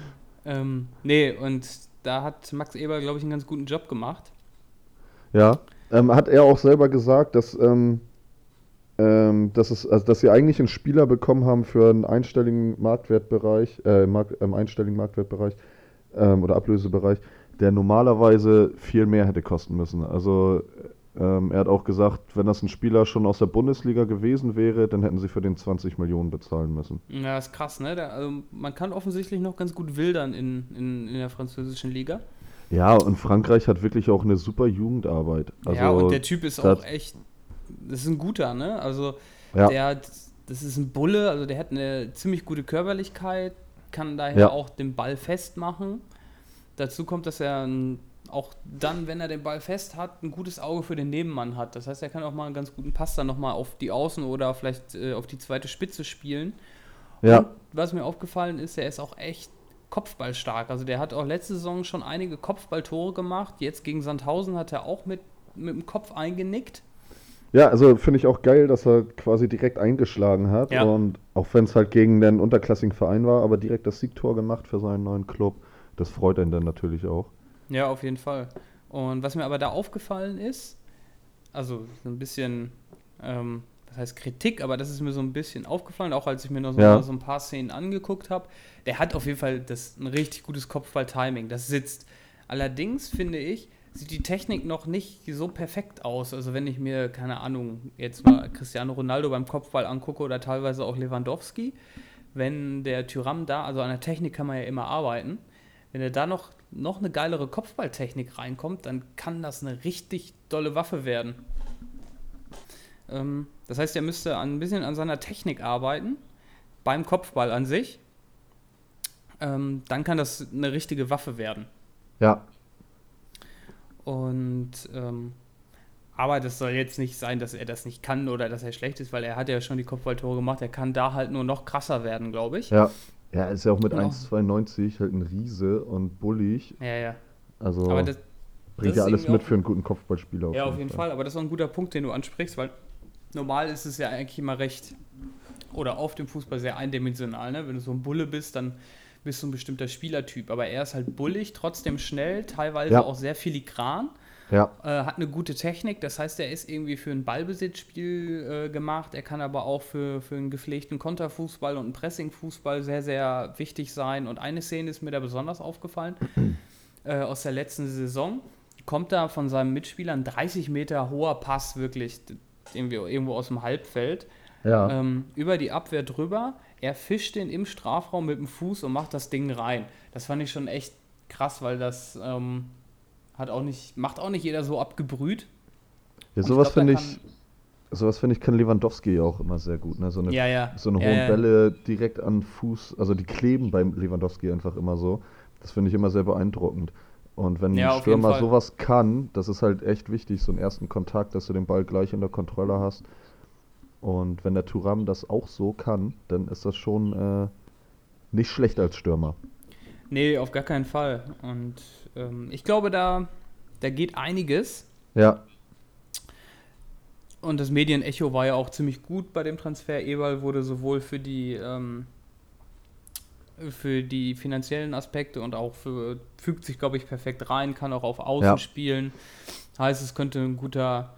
Ähm, nee, und da hat Max Eberl, glaube ich, einen ganz guten Job gemacht. Ja, ähm, hat er auch selber gesagt, dass, ähm, ähm, dass, es, also, dass sie eigentlich einen Spieler bekommen haben für einen einstelligen Marktwertbereich, äh, Mark, ähm, einstelligen Marktwertbereich ähm, oder Ablösebereich, der normalerweise viel mehr hätte kosten müssen. Also ähm, er hat auch gesagt, wenn das ein Spieler schon aus der Bundesliga gewesen wäre, dann hätten sie für den 20 Millionen bezahlen müssen. Ja, ist krass, ne? Der, also man kann offensichtlich noch ganz gut wildern in, in, in der französischen Liga. Ja, und Frankreich hat wirklich auch eine super Jugendarbeit. Also, ja, und der Typ ist auch echt, das ist ein guter, ne? Also ja. der hat, das ist ein Bulle, also der hat eine ziemlich gute Körperlichkeit, kann daher ja. auch den Ball festmachen. Dazu kommt, dass er ein auch dann, wenn er den Ball fest hat, ein gutes Auge für den Nebenmann hat. Das heißt, er kann auch mal einen ganz guten Pass dann nochmal auf die Außen oder vielleicht äh, auf die zweite Spitze spielen. Ja. Und was mir aufgefallen ist, er ist auch echt kopfballstark. Also der hat auch letzte Saison schon einige Kopfballtore gemacht. Jetzt gegen Sandhausen hat er auch mit, mit dem Kopf eingenickt. Ja, also finde ich auch geil, dass er quasi direkt eingeschlagen hat. Ja. Und auch wenn es halt gegen den unterklassigen Verein war, aber direkt das Siegtor gemacht für seinen neuen Club. Das freut einen dann natürlich auch. Ja, auf jeden Fall. Und was mir aber da aufgefallen ist, also so ein bisschen, ähm, das heißt Kritik, aber das ist mir so ein bisschen aufgefallen, auch als ich mir noch so, ja. so ein paar Szenen angeguckt habe. Der hat auf jeden Fall das, ein richtig gutes Kopfball-Timing, das sitzt. Allerdings finde ich, sieht die Technik noch nicht so perfekt aus. Also wenn ich mir, keine Ahnung, jetzt mal Cristiano Ronaldo beim Kopfball angucke oder teilweise auch Lewandowski, wenn der Tyram da, also an der Technik kann man ja immer arbeiten, wenn er da noch noch eine geilere Kopfballtechnik reinkommt, dann kann das eine richtig dolle Waffe werden. Ähm, das heißt, er müsste ein bisschen an seiner Technik arbeiten, beim Kopfball an sich. Ähm, dann kann das eine richtige Waffe werden. Ja. Und ähm, aber das soll jetzt nicht sein, dass er das nicht kann oder dass er schlecht ist, weil er hat ja schon die Kopfballtore gemacht. Er kann da halt nur noch krasser werden, glaube ich. Ja. Ja, ist ja auch mit genau. 1,92 halt ein Riese und bullig. Ja, ja. Also das, bringt das ja alles mit für einen guten Kopfballspieler. Ja, auf jeden Fall. Fall. Aber das ist auch ein guter Punkt, den du ansprichst, weil normal ist es ja eigentlich immer recht oder auf dem Fußball sehr eindimensional. Ne? Wenn du so ein Bulle bist, dann bist du ein bestimmter Spielertyp. Aber er ist halt bullig, trotzdem schnell, teilweise ja. auch sehr filigran. Ja. Äh, hat eine gute Technik, das heißt, er ist irgendwie für ein Ballbesitzspiel äh, gemacht. Er kann aber auch für, für einen gepflegten Konterfußball und einen Pressingfußball sehr, sehr wichtig sein. Und eine Szene ist mir da besonders aufgefallen [clears throat] äh, aus der letzten Saison. Kommt da von seinem Mitspieler ein 30 Meter hoher Pass, wirklich irgendwie irgendwo aus dem Halbfeld, ja. ähm, über die Abwehr drüber. Er fischt den im Strafraum mit dem Fuß und macht das Ding rein. Das fand ich schon echt krass, weil das. Ähm, hat auch nicht, macht auch nicht jeder so abgebrüht. Ja, sowas finde ich, sowas finde ich kann Lewandowski auch immer sehr gut. Ne? So eine, ja, ja. so eine ja, hohen ja. Bälle direkt an Fuß, also die kleben beim Lewandowski einfach immer so. Das finde ich immer sehr beeindruckend. Und wenn ein Stürmer sowas kann, das ist halt echt wichtig, so einen ersten Kontakt, dass du den Ball gleich in der Kontrolle hast. Und wenn der Turam das auch so kann, dann ist das schon äh, nicht schlecht als Stürmer. Nee, auf gar keinen Fall. Und ähm, ich glaube, da, da geht einiges. Ja. Und das Medienecho war ja auch ziemlich gut bei dem Transfer. Eberl wurde sowohl für die, ähm, für die finanziellen Aspekte und auch für, fügt sich, glaube ich, perfekt rein, kann auch auf Außen ja. spielen. Heißt, es könnte ein guter,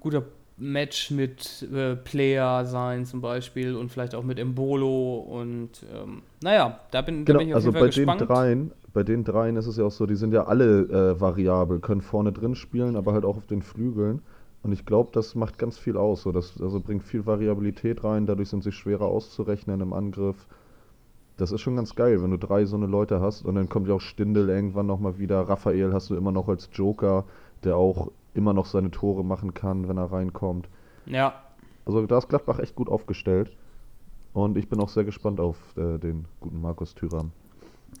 guter Match mit äh, Player sein zum Beispiel und vielleicht auch mit Embolo und ähm, naja, da bin, genau, bin ich auf also jeden Fall bei gespannt. Den dreien, bei den dreien ist es ja auch so, die sind ja alle äh, variabel, können vorne drin spielen, aber halt auch auf den Flügeln. Und ich glaube, das macht ganz viel aus. So. Das also bringt viel Variabilität rein, dadurch sind sie schwerer auszurechnen im Angriff. Das ist schon ganz geil, wenn du drei so eine Leute hast und dann kommt ja auch Stindel irgendwann nochmal wieder. Raphael hast du immer noch als Joker, der auch immer noch seine Tore machen kann, wenn er reinkommt. Ja. Also da ist Gladbach echt gut aufgestellt. Und ich bin auch sehr gespannt auf äh, den guten Markus Thüram.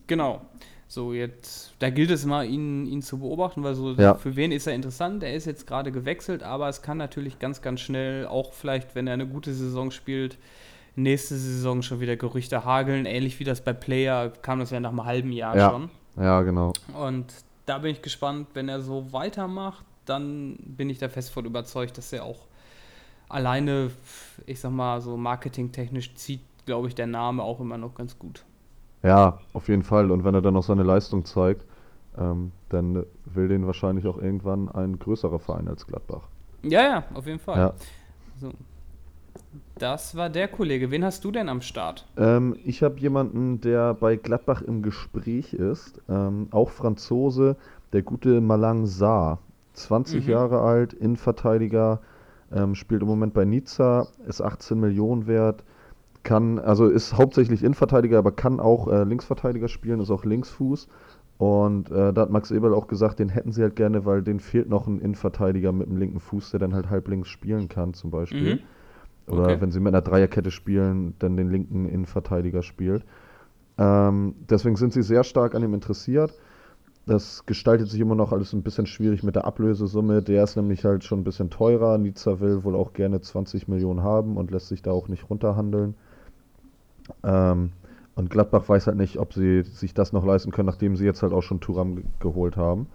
Genau. So, jetzt, da gilt es mal, ihn, ihn zu beobachten, weil so, ja. für wen ist er interessant? Er ist jetzt gerade gewechselt, aber es kann natürlich ganz, ganz schnell, auch vielleicht, wenn er eine gute Saison spielt, nächste Saison schon wieder Gerüchte hageln. Ähnlich wie das bei Player kam das ja nach einem halben Jahr ja. schon. Ja, genau. Und da bin ich gespannt, wenn er so weitermacht, dann bin ich da fest von überzeugt, dass er auch alleine, ich sag mal, so marketingtechnisch zieht, glaube ich, der Name auch immer noch ganz gut. Ja, auf jeden Fall. Und wenn er dann noch seine Leistung zeigt, ähm, dann will den wahrscheinlich auch irgendwann ein größerer Verein als Gladbach. Ja, ja, auf jeden Fall. Ja. So. Das war der Kollege. Wen hast du denn am Start? Ähm, ich habe jemanden, der bei Gladbach im Gespräch ist, ähm, auch Franzose, der gute Malang Saar. 20 mhm. Jahre alt, Innenverteidiger, ähm, spielt im Moment bei Nizza, ist 18 Millionen wert, kann, also ist hauptsächlich Innenverteidiger, aber kann auch äh, Linksverteidiger spielen, ist auch Linksfuß. Und äh, da hat Max Eberl auch gesagt, den hätten sie halt gerne, weil den fehlt noch ein Innenverteidiger mit dem linken Fuß, der dann halt halb links spielen kann, zum Beispiel. Mhm. Oder okay. wenn sie mit einer Dreierkette spielen, dann den linken Innenverteidiger spielt. Ähm, deswegen sind sie sehr stark an ihm interessiert. Das gestaltet sich immer noch alles ein bisschen schwierig mit der Ablösesumme. Der ist nämlich halt schon ein bisschen teurer. Nizza will wohl auch gerne 20 Millionen haben und lässt sich da auch nicht runterhandeln. Ähm, und Gladbach weiß halt nicht, ob sie sich das noch leisten können, nachdem sie jetzt halt auch schon Turam ge geholt haben.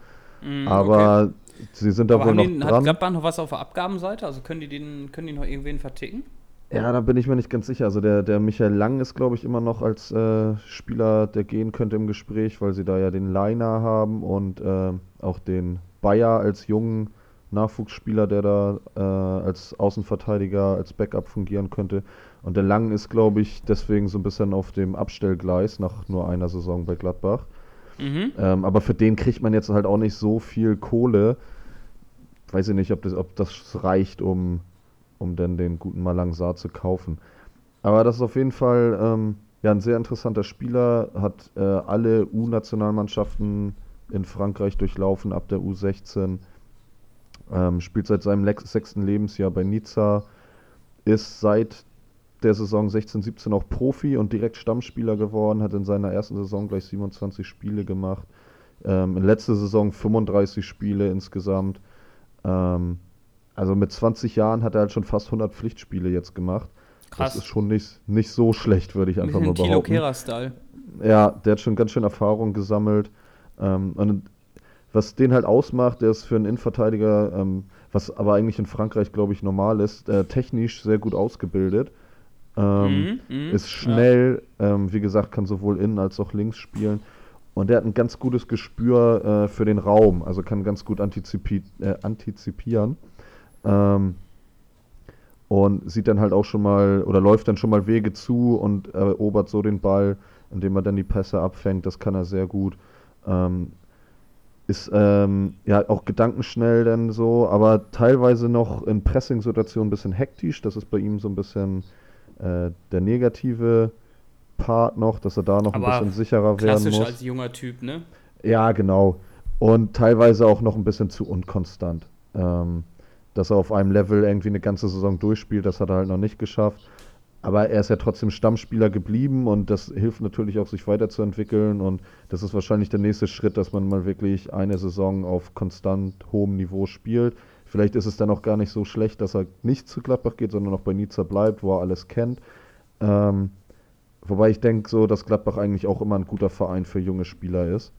Mm, Aber okay. sie sind da Aber wohl noch die, dran. Hat Gladbach noch was auf der Abgabenseite? Also können die, den, können die noch irgendwen verticken? Ja, da bin ich mir nicht ganz sicher. Also der, der Michael Lang ist, glaube ich, immer noch als äh, Spieler, der gehen könnte im Gespräch, weil sie da ja den Leiner haben und äh, auch den Bayer als jungen Nachwuchsspieler, der da äh, als Außenverteidiger, als Backup fungieren könnte. Und der Lang ist, glaube ich, deswegen so ein bisschen auf dem Abstellgleis nach nur einer Saison bei Gladbach. Mhm. Ähm, aber für den kriegt man jetzt halt auch nicht so viel Kohle. Weiß ich nicht, ob das, ob das reicht, um um dann den guten Malang Sarr zu kaufen. Aber das ist auf jeden Fall ähm, ja, ein sehr interessanter Spieler, hat äh, alle U-Nationalmannschaften in Frankreich durchlaufen ab der U16, ähm, spielt seit seinem sechsten Lebensjahr bei Nizza, ist seit der Saison 16-17 auch Profi und direkt Stammspieler geworden, hat in seiner ersten Saison gleich 27 Spiele gemacht, ähm, in letzter Saison 35 Spiele insgesamt. Ähm, also mit 20 Jahren hat er halt schon fast 100 Pflichtspiele jetzt gemacht. Krass. Das ist schon nicht, nicht so schlecht, würde ich einfach mal behaupten. Kilo style Ja, der hat schon ganz schön Erfahrung gesammelt. Ähm, und was den halt ausmacht, der ist für einen Innenverteidiger, ähm, was aber eigentlich in Frankreich, glaube ich, normal ist, äh, technisch sehr gut ausgebildet. Ähm, mm, mm, ist schnell, ja. Ähm, wie gesagt, kann sowohl innen als auch links spielen. Und der hat ein ganz gutes Gespür äh, für den Raum, also kann ganz gut antizipi äh, antizipieren. Ähm, und sieht dann halt auch schon mal oder läuft dann schon mal Wege zu und erobert so den Ball, indem er dann die Pässe abfängt. Das kann er sehr gut. Ähm, ist ähm, ja auch gedankenschnell dann so, aber teilweise noch in Pressing-Situationen ein bisschen hektisch. Das ist bei ihm so ein bisschen äh, der negative Part noch, dass er da noch aber ein bisschen sicherer werden muss. Klassisch als junger Typ, ne? Ja, genau. Und teilweise auch noch ein bisschen zu unkonstant. Ähm, dass er auf einem Level irgendwie eine ganze Saison durchspielt, das hat er halt noch nicht geschafft. Aber er ist ja trotzdem Stammspieler geblieben und das hilft natürlich auch, sich weiterzuentwickeln. Und das ist wahrscheinlich der nächste Schritt, dass man mal wirklich eine Saison auf konstant hohem Niveau spielt. Vielleicht ist es dann auch gar nicht so schlecht, dass er nicht zu Gladbach geht, sondern noch bei Nizza bleibt, wo er alles kennt. Ähm, wobei ich denke so, dass Gladbach eigentlich auch immer ein guter Verein für junge Spieler ist.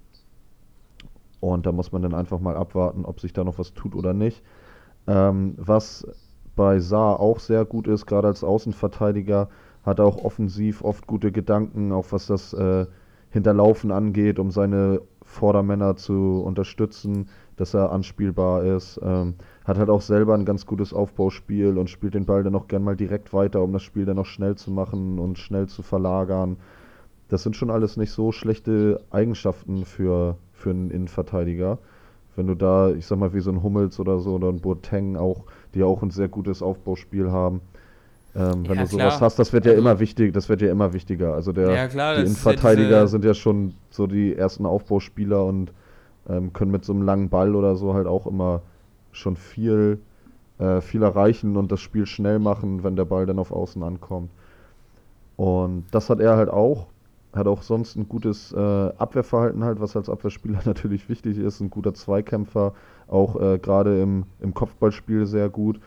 Und da muss man dann einfach mal abwarten, ob sich da noch was tut oder nicht. Ähm, was bei Saar auch sehr gut ist, gerade als Außenverteidiger, hat auch offensiv oft gute Gedanken, auch was das äh, Hinterlaufen angeht, um seine Vordermänner zu unterstützen, dass er anspielbar ist. Ähm, hat halt auch selber ein ganz gutes Aufbauspiel und spielt den Ball dann auch gern mal direkt weiter, um das Spiel dann noch schnell zu machen und schnell zu verlagern. Das sind schon alles nicht so schlechte Eigenschaften für, für einen Innenverteidiger. Wenn du da, ich sag mal, wie so ein Hummels oder so oder ein Boateng auch, die auch ein sehr gutes Aufbauspiel haben, ähm, wenn ja, du sowas klar. hast, das wird ja also, immer wichtig, das wird ja immer wichtiger. Also der, ja, klar, die Innenverteidiger ja sind ja schon so die ersten Aufbauspieler und ähm, können mit so einem langen Ball oder so halt auch immer schon viel, äh, viel erreichen und das Spiel schnell machen, wenn der Ball dann auf Außen ankommt. Und das hat er halt auch. Hat auch sonst ein gutes äh, Abwehrverhalten halt, was als Abwehrspieler [laughs] natürlich wichtig ist. Ein guter Zweikämpfer, auch äh, gerade im, im Kopfballspiel sehr gut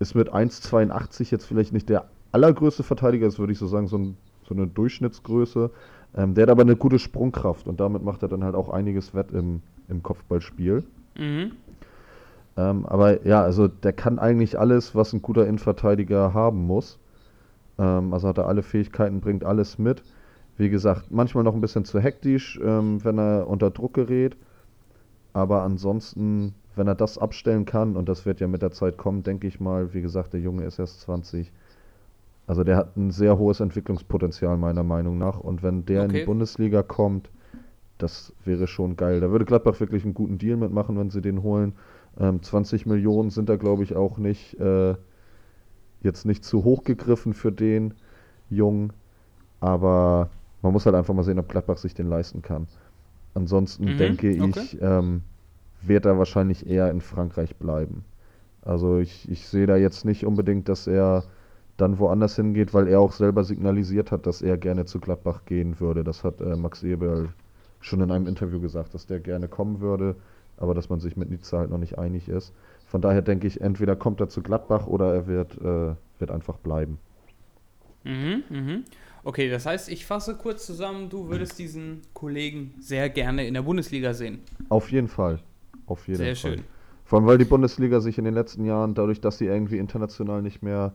ist mit 1,82 jetzt vielleicht nicht der allergrößte Verteidiger, das würde ich so sagen, so, ein, so eine Durchschnittsgröße. Ähm, der hat aber eine gute Sprungkraft und damit macht er dann halt auch einiges wett im, im Kopfballspiel. Mhm. Ähm, aber ja, also der kann eigentlich alles, was ein guter Innenverteidiger haben muss. Ähm, also hat er alle Fähigkeiten, bringt alles mit. Wie gesagt, manchmal noch ein bisschen zu hektisch, ähm, wenn er unter Druck gerät. Aber ansonsten wenn er das abstellen kann, und das wird ja mit der Zeit kommen, denke ich mal, wie gesagt, der Junge ist erst 20. Also der hat ein sehr hohes Entwicklungspotenzial meiner Meinung nach. Und wenn der okay. in die Bundesliga kommt, das wäre schon geil. Da würde Gladbach wirklich einen guten Deal mitmachen, wenn sie den holen. Ähm, 20 Millionen sind da, glaube ich, auch nicht äh, jetzt nicht zu hoch gegriffen für den Jungen. Aber man muss halt einfach mal sehen, ob Gladbach sich den leisten kann. Ansonsten mhm, denke okay. ich, ähm, wird er wahrscheinlich eher in Frankreich bleiben. Also ich, ich sehe da jetzt nicht unbedingt, dass er dann woanders hingeht, weil er auch selber signalisiert hat, dass er gerne zu Gladbach gehen würde. Das hat äh, Max Eberl schon in einem Interview gesagt, dass der gerne kommen würde, aber dass man sich mit Nizza halt noch nicht einig ist. Von daher denke ich, entweder kommt er zu Gladbach oder er wird, äh, wird einfach bleiben. Mhm, mhm. Okay, das heißt, ich fasse kurz zusammen, du würdest diesen Kollegen sehr gerne in der Bundesliga sehen. Auf jeden Fall. Auf jeden Sehr Fall. schön. Vor allem, weil die Bundesliga sich in den letzten Jahren, dadurch, dass sie irgendwie international nicht mehr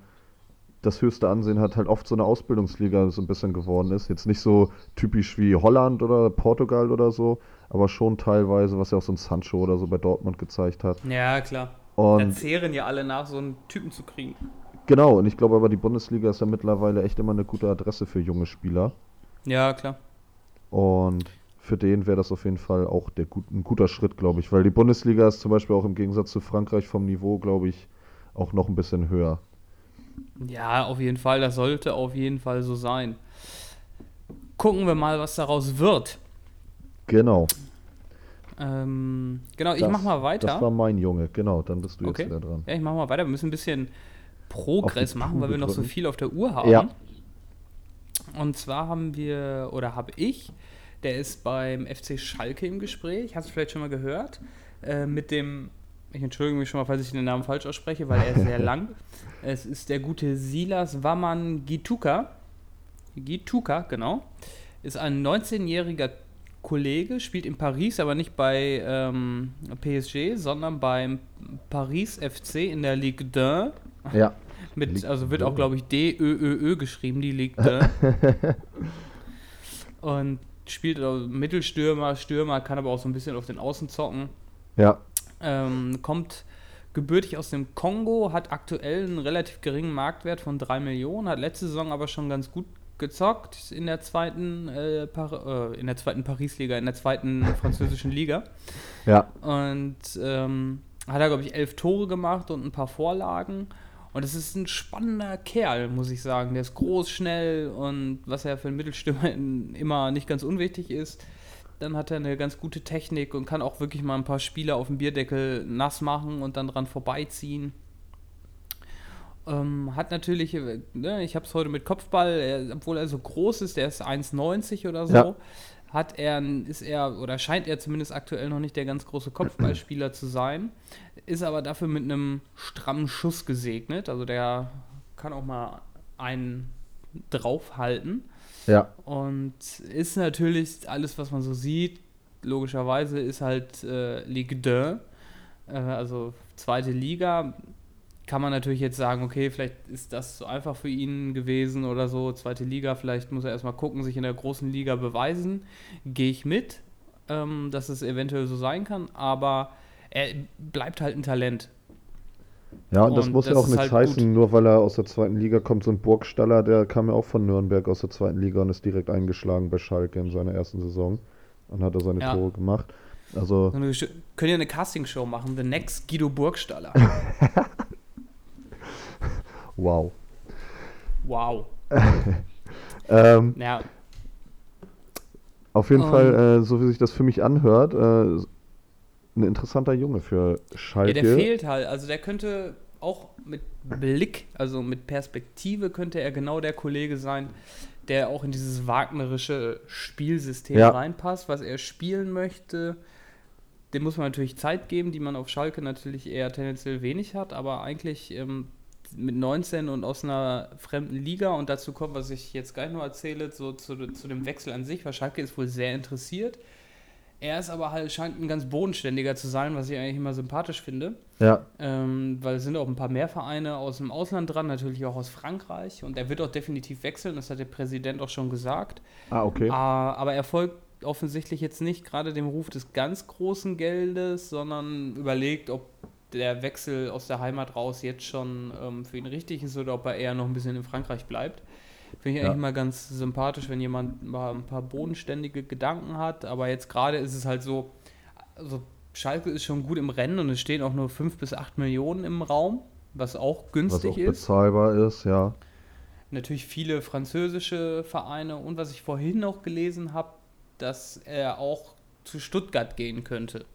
das höchste Ansehen hat, halt oft so eine Ausbildungsliga so ein bisschen geworden ist. Jetzt nicht so typisch wie Holland oder Portugal oder so, aber schon teilweise, was ja auch so ein Sancho oder so bei Dortmund gezeigt hat. Ja, klar. Und da zehren ja alle nach, so einen Typen zu kriegen. Genau, und ich glaube aber, die Bundesliga ist ja mittlerweile echt immer eine gute Adresse für junge Spieler. Ja, klar. Und für den wäre das auf jeden Fall auch der gut, ein guter Schritt, glaube ich. Weil die Bundesliga ist zum Beispiel auch im Gegensatz zu Frankreich vom Niveau, glaube ich, auch noch ein bisschen höher. Ja, auf jeden Fall. Das sollte auf jeden Fall so sein. Gucken wir mal, was daraus wird. Genau. Ähm, genau, das, ich mach mal weiter. Das war mein Junge, genau. Dann bist du okay. jetzt wieder dran. Ja, ich mach mal weiter. Wir müssen ein bisschen Progress machen, weil wir noch so viel auf der Uhr haben. Ja. Und zwar haben wir, oder habe ich, der ist beim FC Schalke im Gespräch. Hast du vielleicht schon mal gehört? Äh, mit dem, ich entschuldige mich schon mal, falls ich den Namen falsch ausspreche, weil er ist sehr [laughs] lang. Es ist der gute Silas Waman Gituka. Gituka, genau. Ist ein 19-jähriger Kollege, spielt in Paris, aber nicht bei ähm, PSG, sondern beim Paris FC in der Ligue 1. Ja. [laughs] Mit, also wird auch, glaube ich, D-Ö-Ö-Ö geschrieben, die Ligue 1. [laughs] Und spielt Mittelstürmer, Stürmer, kann aber auch so ein bisschen auf den Außen zocken. Ja. Ähm, kommt gebürtig aus dem Kongo, hat aktuell einen relativ geringen Marktwert von 3 Millionen, hat letzte Saison aber schon ganz gut gezockt in der zweiten, äh, äh, in der zweiten Paris-Liga, in der zweiten [laughs] französischen Liga. Ja. Und ähm, hat er, glaube ich, elf Tore gemacht und ein paar Vorlagen. Und es ist ein spannender Kerl, muss ich sagen. Der ist groß, schnell und was er für einen Mittelstürmer [laughs] immer nicht ganz unwichtig ist. Dann hat er eine ganz gute Technik und kann auch wirklich mal ein paar Spieler auf dem Bierdeckel nass machen und dann dran vorbeiziehen. Ähm, hat natürlich, ne, ich habe es heute mit Kopfball, er, obwohl er so groß ist, der ist 1,90 oder so. Ja hat er, ist er oder scheint er zumindest aktuell noch nicht der ganz große Kopfballspieler zu sein, ist aber dafür mit einem strammen Schuss gesegnet. Also der kann auch mal einen draufhalten. Ja. Und ist natürlich alles, was man so sieht, logischerweise ist halt äh, Ligue 2, äh, also zweite Liga. kann man natürlich jetzt sagen, okay, vielleicht ist das so einfach für ihn gewesen oder so, zweite Liga, vielleicht muss er erstmal gucken, sich in der großen Liga beweisen. Gehe ich mit, ähm, dass es eventuell so sein kann, aber er bleibt halt ein Talent. Ja, und das muss das ja auch nichts halt heißen, gut. nur weil er aus der zweiten Liga kommt. So ein Burgstaller, der kam ja auch von Nürnberg aus der zweiten Liga und ist direkt eingeschlagen bei Schalke in seiner ersten Saison und hat da seine ja. Tore gemacht. Also. Können ja eine Castingshow machen, The Next Guido Burgstaller. [laughs] wow. Wow. [laughs] ähm, ja. Auf jeden um, Fall, äh, so wie sich das für mich anhört, äh, ein interessanter Junge für Schalke. Ja, der fehlt halt. Also der könnte auch mit Blick, also mit Perspektive, könnte er genau der Kollege sein, der auch in dieses wagnerische Spielsystem ja. reinpasst, was er spielen möchte. Dem muss man natürlich Zeit geben, die man auf Schalke natürlich eher tendenziell wenig hat, aber eigentlich ähm, mit 19 und aus einer fremden Liga und dazu kommt, was ich jetzt gleich noch erzähle, so zu, zu dem Wechsel an sich, weil Schalke ist wohl sehr interessiert. Er ist aber halt, scheint ein ganz bodenständiger zu sein, was ich eigentlich immer sympathisch finde. Ja. Ähm, weil es sind auch ein paar mehr Vereine aus dem Ausland dran, natürlich auch aus Frankreich. Und er wird auch definitiv wechseln, das hat der Präsident auch schon gesagt. Ah, okay. Äh, aber er folgt offensichtlich jetzt nicht gerade dem Ruf des ganz großen Geldes, sondern überlegt, ob der Wechsel aus der Heimat raus jetzt schon ähm, für ihn richtig ist oder ob er eher noch ein bisschen in Frankreich bleibt. Finde ich ja. eigentlich immer ganz sympathisch, wenn jemand mal ein paar bodenständige Gedanken hat. Aber jetzt gerade ist es halt so, also Schalke ist schon gut im Rennen und es stehen auch nur 5 bis 8 Millionen im Raum, was auch günstig was auch ist. bezahlbar ist, ja. Natürlich viele französische Vereine und was ich vorhin noch gelesen habe, dass er auch zu Stuttgart gehen könnte.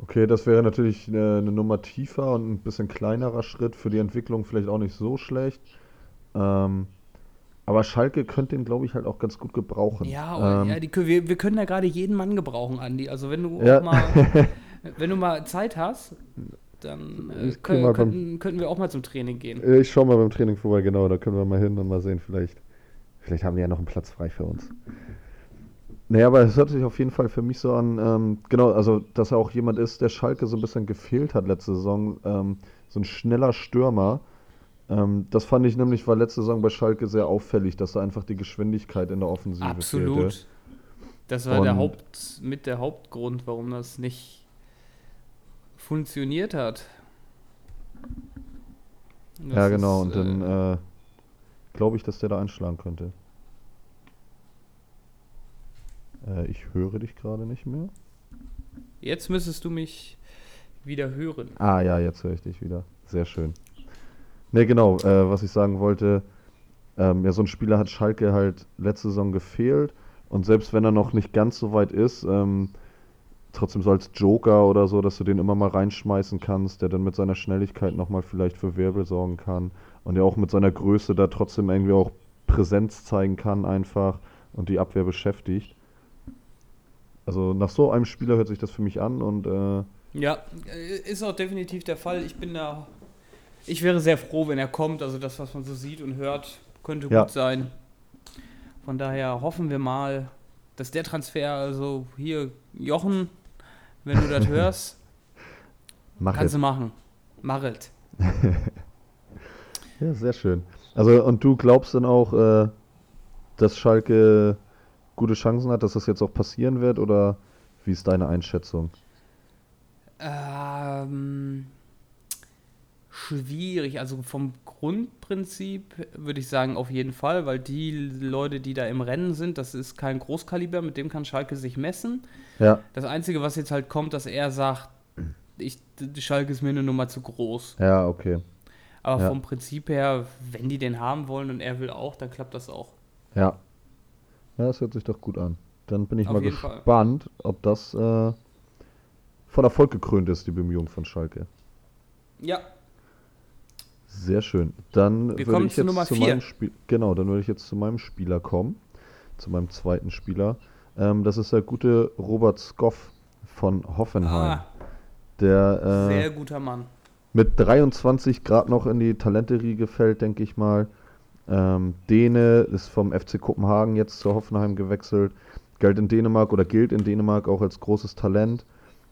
Okay, das wäre natürlich eine, eine, Nummer tiefer und ein bisschen kleinerer Schritt für die Entwicklung vielleicht auch nicht so schlecht. Ähm, aber Schalke könnte ihn, glaube ich, halt auch ganz gut gebrauchen. Ja, ähm, ja die, wir, wir können ja gerade jeden Mann gebrauchen, Andi. Also wenn du ja. mal, [laughs] wenn du mal Zeit hast, dann äh, können, könnten, könnten, wir auch mal zum Training gehen. Ich schaue mal beim Training vorbei, genau. Da können wir mal hin und mal sehen, vielleicht, vielleicht haben die ja noch einen Platz frei für uns. Naja, aber es hört sich auf jeden Fall für mich so an, ähm, genau, also dass er auch jemand ist, der Schalke so ein bisschen gefehlt hat letzte Saison. Ähm, so ein schneller Stürmer. Ähm, das fand ich nämlich, war letzte Saison bei Schalke sehr auffällig, dass da einfach die Geschwindigkeit in der Offensive Absolut. fehlte. Das war der Haupt, mit der Hauptgrund, warum das nicht funktioniert hat. Das ja, genau, ist, und dann äh, äh glaube ich, dass der da einschlagen könnte. Äh, ich höre dich gerade nicht mehr. Jetzt müsstest du mich wieder hören. Ah ja, jetzt höre ich dich wieder. Sehr schön. Ne, genau, äh, was ich sagen wollte, ähm, ja, so ein Spieler hat Schalke halt letzte Saison gefehlt und selbst wenn er noch nicht ganz so weit ist, ähm, trotzdem so als Joker oder so, dass du den immer mal reinschmeißen kannst, der dann mit seiner Schnelligkeit nochmal vielleicht für Wirbel sorgen kann und der auch mit seiner Größe da trotzdem irgendwie auch Präsenz zeigen kann einfach und die Abwehr beschäftigt. Also nach so einem Spieler hört sich das für mich an und äh, ja, ist auch definitiv der Fall. Ich bin da ich wäre sehr froh, wenn er kommt. Also das, was man so sieht und hört, könnte ja. gut sein. Von daher hoffen wir mal, dass der Transfer, also hier, Jochen, wenn du das [laughs] hörst, Mach kannst du machen. Mach es. [laughs] ja, sehr schön. Also, und du glaubst dann auch, äh, dass Schalke gute Chancen hat, dass das jetzt auch passieren wird? Oder wie ist deine Einschätzung? Ähm, schwierig. Also vom Grundprinzip würde ich sagen auf jeden Fall, weil die Leute, die da im Rennen sind, das ist kein Großkaliber, mit dem kann Schalke sich messen. Ja. Das Einzige, was jetzt halt kommt, dass er sagt, ich, die Schalke ist mir eine Nummer zu groß. Ja, okay. Aber ja. vom Prinzip her, wenn die den haben wollen und er will auch, dann klappt das auch. Ja. Ja, das hört sich doch gut an. Dann bin ich Auf mal gespannt, Fall. ob das äh, von Erfolg gekrönt ist, die Bemühung von Schalke. Ja, sehr schön. Dann Wir würde ich jetzt Nummer zu vier. meinem Spiel. Genau, dann würde ich jetzt zu meinem Spieler kommen. Zu meinem zweiten Spieler. Ähm, das ist der gute Robert Skoff von Hoffenheim. Ah, der, äh, sehr guter Mann. Mit 23 Grad noch in die Talente-Riege fällt, denke ich mal. Ähm, Däne ist vom FC Kopenhagen jetzt zu Hoffenheim gewechselt. Galt in Dänemark oder gilt in Dänemark auch als großes Talent.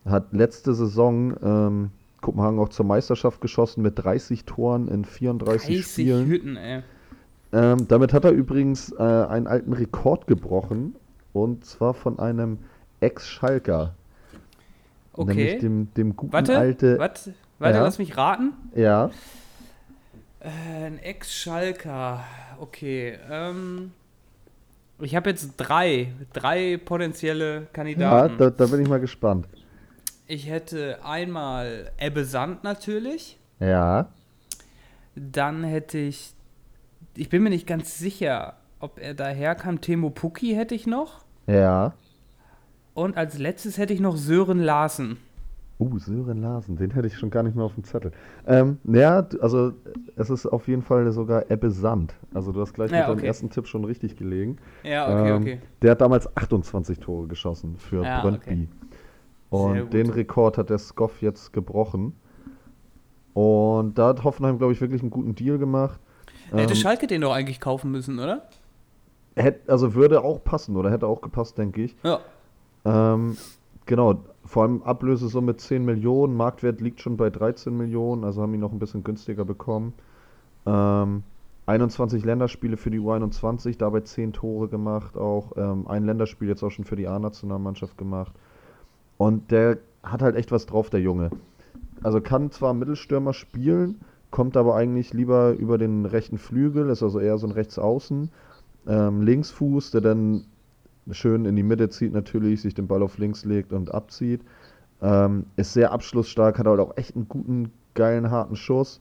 Hat letzte Saison ähm, Kopenhagen auch zur Meisterschaft geschossen mit 30 Toren in 34 30 Spielen. Hütten, ey. Ähm, damit hat er übrigens äh, einen alten Rekord gebrochen. Und zwar von einem Ex-Schalker. Okay. Nämlich dem, dem guten Warte, alte. warte, warte, Ja. lass mich raten. Ja. Äh, ein Ex-Schalker. Okay. Ähm, ich habe jetzt drei, drei potenzielle ja Kandidaten. da, da bin ich mal gespannt. Ich hätte einmal Ebbe Sand natürlich. Ja. Dann hätte ich, ich bin mir nicht ganz sicher, ob er daherkam. Temo Pukki hätte ich noch. Ja. Und als letztes hätte ich noch Sören Larsen. Uh, Sören Larsen, den hätte ich schon gar nicht mehr auf dem Zettel. Ähm, d- also es ist auf jeden Fall sogar Ebbe Sand. Also du hast gleich Ja, mit deinem okay. ersten Tipp schon richtig gelegen. Ja, okay, Ähm, okay. Der hat damals 28 Tore geschossen für Ja, Brøndby. Sehr Und den Rekord hat der Skoff jetzt gebrochen. Und da hat Hoffenheim, glaube ich, wirklich einen guten Deal gemacht. Hätte Ähm, Schalke den doch eigentlich kaufen müssen, oder? hätt, also würde auch passen oder hätte auch gepasst, denke ich. Ja. Ähm, genau, vor allem Ablösesumme 10 Millionen, Marktwert liegt schon bei 13 Millionen, also haben ihn noch ein bisschen günstiger bekommen. Ähm, 21 Länderspiele für die U21, dabei 10 Tore gemacht, auch ähm, ein Länderspiel jetzt auch schon für die A-Nationalmannschaft gemacht. Und der hat halt echt was drauf, der Junge. Also kann zwar Mittelstürmer spielen, kommt aber eigentlich lieber über den rechten Flügel, ist also eher so ein Rechtsaußen. Ähm, Linksfuß, der dann schön in die Mitte zieht natürlich, sich den Ball auf links legt und abzieht. Ähm, ist sehr abschlussstark, hat halt auch echt einen guten, geilen, harten Schuss.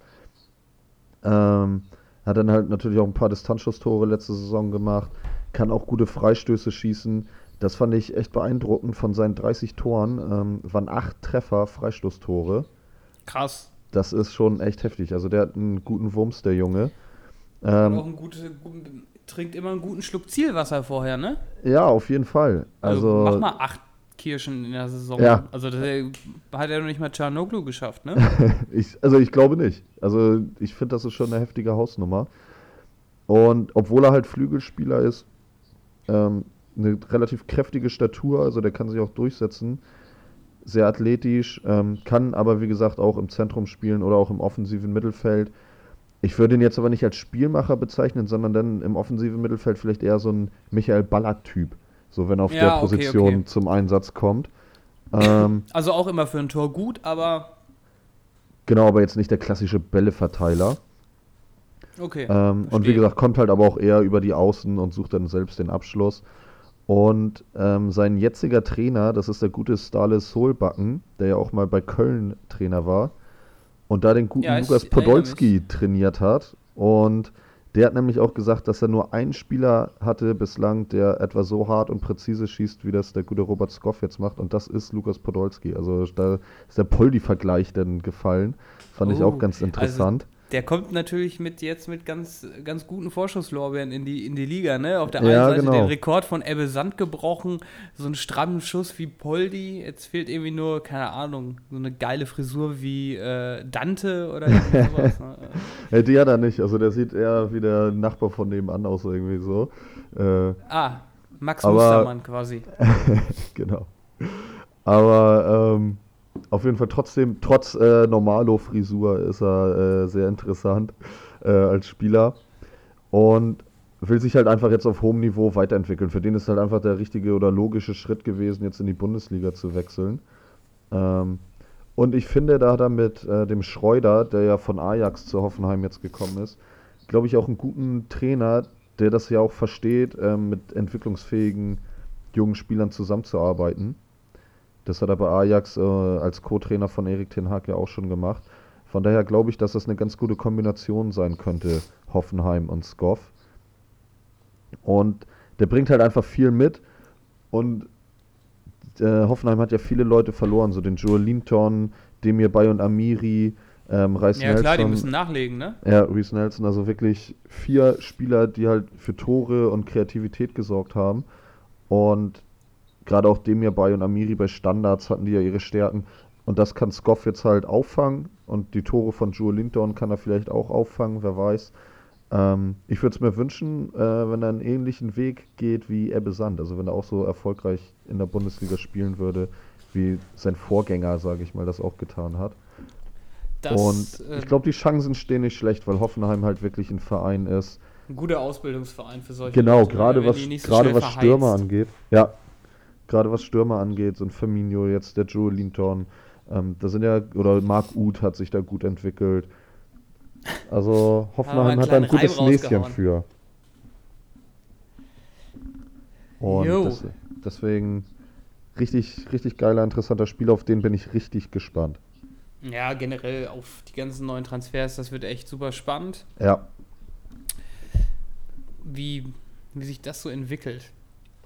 Ähm, hat dann halt natürlich auch ein paar Distanzschusstore letzte Saison gemacht. Kann auch gute Freistöße schießen. Das fand ich echt beeindruckend. Von seinen 30 Toren ähm, waren acht Treffer Freistoßtore. Krass. Das ist schon echt heftig. Also der hat einen guten Wumms, der Junge. Ähm, auch ein gute, guten, trinkt immer einen guten Schluck Zielwasser vorher, ne? ja, auf jeden Fall. Also, Also, mach mal acht Kirschen in der Saison. Ja. Also das äh, hat er noch nicht mal Czarnoglu geschafft, ne? [laughs] Ich, also ich glaube nicht. Also ich finde, das ist schon eine heftige Hausnummer. Und obwohl er halt Flügelspieler ist, ähm, eine relativ kräftige Statur, also der kann sich auch durchsetzen, sehr athletisch, ähm, kann aber wie gesagt auch im Zentrum spielen oder auch im offensiven Mittelfeld. Ich würde ihn jetzt aber nicht als Spielmacher bezeichnen, sondern dann im offensiven Mittelfeld vielleicht eher so ein Michael Ballack-Typ. So wenn er auf Ja, der Position okay. zum Einsatz kommt. Ähm, [laughs] Also auch immer für ein Tor gut, aber genau, aber jetzt nicht der klassische Bälleverteiler. okay. Ähm, und wie gesagt, kommt halt aber auch eher über die Außen und sucht dann selbst den Abschluss. Und ähm, sein jetziger Trainer, das ist der gute Stale Solbacken, der ja auch mal bei Köln Trainer war und da den guten Ja, ich Lukas Podolski trainiert hat. Und der hat nämlich auch gesagt, dass er nur einen Spieler hatte bislang, der etwa so hart und präzise schießt, wie das der gute Robert Skoff jetzt macht. Und das ist Lukas Podolski. Also da ist der Poldi-Vergleich dann gefallen. Fand ich Oh, auch ganz interessant. Der kommt natürlich mit jetzt mit ganz, ganz guten Vorschusslorbeeren in die, in die Liga, ne? Auf der Ja, einen Seite genau. den Rekord von Ebbe Sand gebrochen, so einen strammen Schuss wie Poldi. Jetzt fehlt irgendwie nur, keine Ahnung, so eine geile Frisur wie äh, Dante oder [laughs] sowas. Ne? Ja, die hat er nicht. Also der sieht eher wie der Nachbar von nebenan aus, irgendwie so. Äh, Ah, Max Aber- Mustermann quasi. [laughs] genau. Aber ähm, auf jeden Fall trotzdem, trotz äh, Normalo-Frisur ist er äh, sehr interessant äh, als Spieler. Und will sich halt einfach jetzt auf hohem Niveau weiterentwickeln. Für den ist halt einfach der richtige oder logische Schritt gewesen, jetzt in die Bundesliga zu wechseln. Ähm, und ich finde, da hat er mit äh, dem Schreuder, der ja von Ajax zu Hoffenheim jetzt gekommen ist, glaube ich, auch einen guten Trainer, der das ja auch versteht, ähm, mit entwicklungsfähigen jungen Spielern zusammenzuarbeiten. Das hat er bei Ajax äh, als Co-Trainer von Erik Ten Hag ja auch schon gemacht. Von daher glaube ich, dass das eine ganz gute Kombination sein könnte, Hoffenheim und Skoff. Und der bringt halt einfach viel mit. Und äh, Hoffenheim hat ja viele Leute verloren, so den Joel Linton, Demir Bay und Amiri, ähm, Reis Ja klar, die Nelson. müssen nachlegen, ne? Ja, Reese Nelson, also wirklich vier Spieler, die halt für Tore und Kreativität gesorgt haben. Und gerade auch Demir Bay und Amiri bei Standards hatten die ja ihre Stärken. Und das kann Skoff jetzt halt auffangen. Und die Tore von Joe Linton kann er vielleicht auch auffangen, wer weiß. Ähm, ich würde es mir wünschen, äh, wenn er einen ähnlichen Weg geht wie Ebbe Sand. Also wenn er auch so erfolgreich in der Bundesliga spielen würde, wie sein Vorgänger, sage ich mal, das auch getan hat. Das, und ich glaube, die Chancen stehen nicht schlecht, weil Hoffenheim halt wirklich ein Verein ist. Ein guter Ausbildungsverein für solche Genau, Leute, gerade was, so gerade was Stürmer angeht. Ja, gerade was Stürmer angeht, so ein Firmino, jetzt der Joe Linton, ähm, da sind ja, oder Marc Uth hat sich da gut entwickelt. Also [laughs] Hoffenheim hat da ein gutes Näschen für. Und das, deswegen richtig, richtig geiler, interessanter Spiel, auf den bin ich richtig gespannt. Ja, generell auf die ganzen neuen Transfers, das wird echt super spannend. Ja. Wie, wie sich das so entwickelt.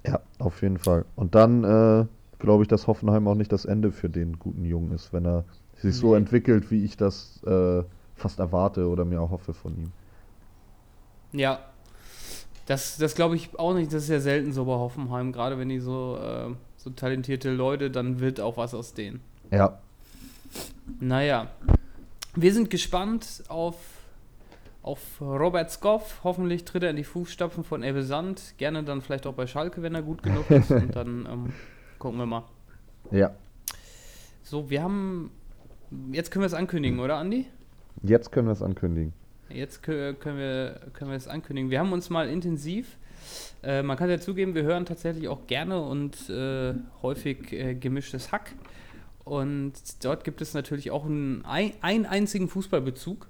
Ja, auf jeden Fall. Und dann äh, glaube ich, dass Hoffenheim auch nicht das Ende für den guten Jungen ist, wenn er sich so entwickelt, wie ich das äh, fast erwarte oder mir auch hoffe von ihm. Ja, das, das glaube ich auch nicht. Das ist ja selten so bei Hoffenheim, gerade wenn die so, äh, so talentierte Leute, dann wird auch was aus denen. Ja. Naja, wir sind gespannt auf, auf Robert Skoff. Hoffentlich tritt er in die Fußstapfen von Ebbe Sand. Gerne dann vielleicht auch bei Schalke, wenn er gut genug [laughs] ist. Und dann ähm, gucken wir mal. Ja. So, wir haben. Jetzt können wir es ankündigen, oder, Andi? Jetzt können wir es ankündigen. Jetzt können wir, können wir es ankündigen. Wir haben uns mal intensiv, äh, man kann ja zugeben, wir hören tatsächlich auch gerne und äh, häufig äh, gemischtes Hack. Und dort gibt es natürlich auch einen, einen einzigen Fußballbezug.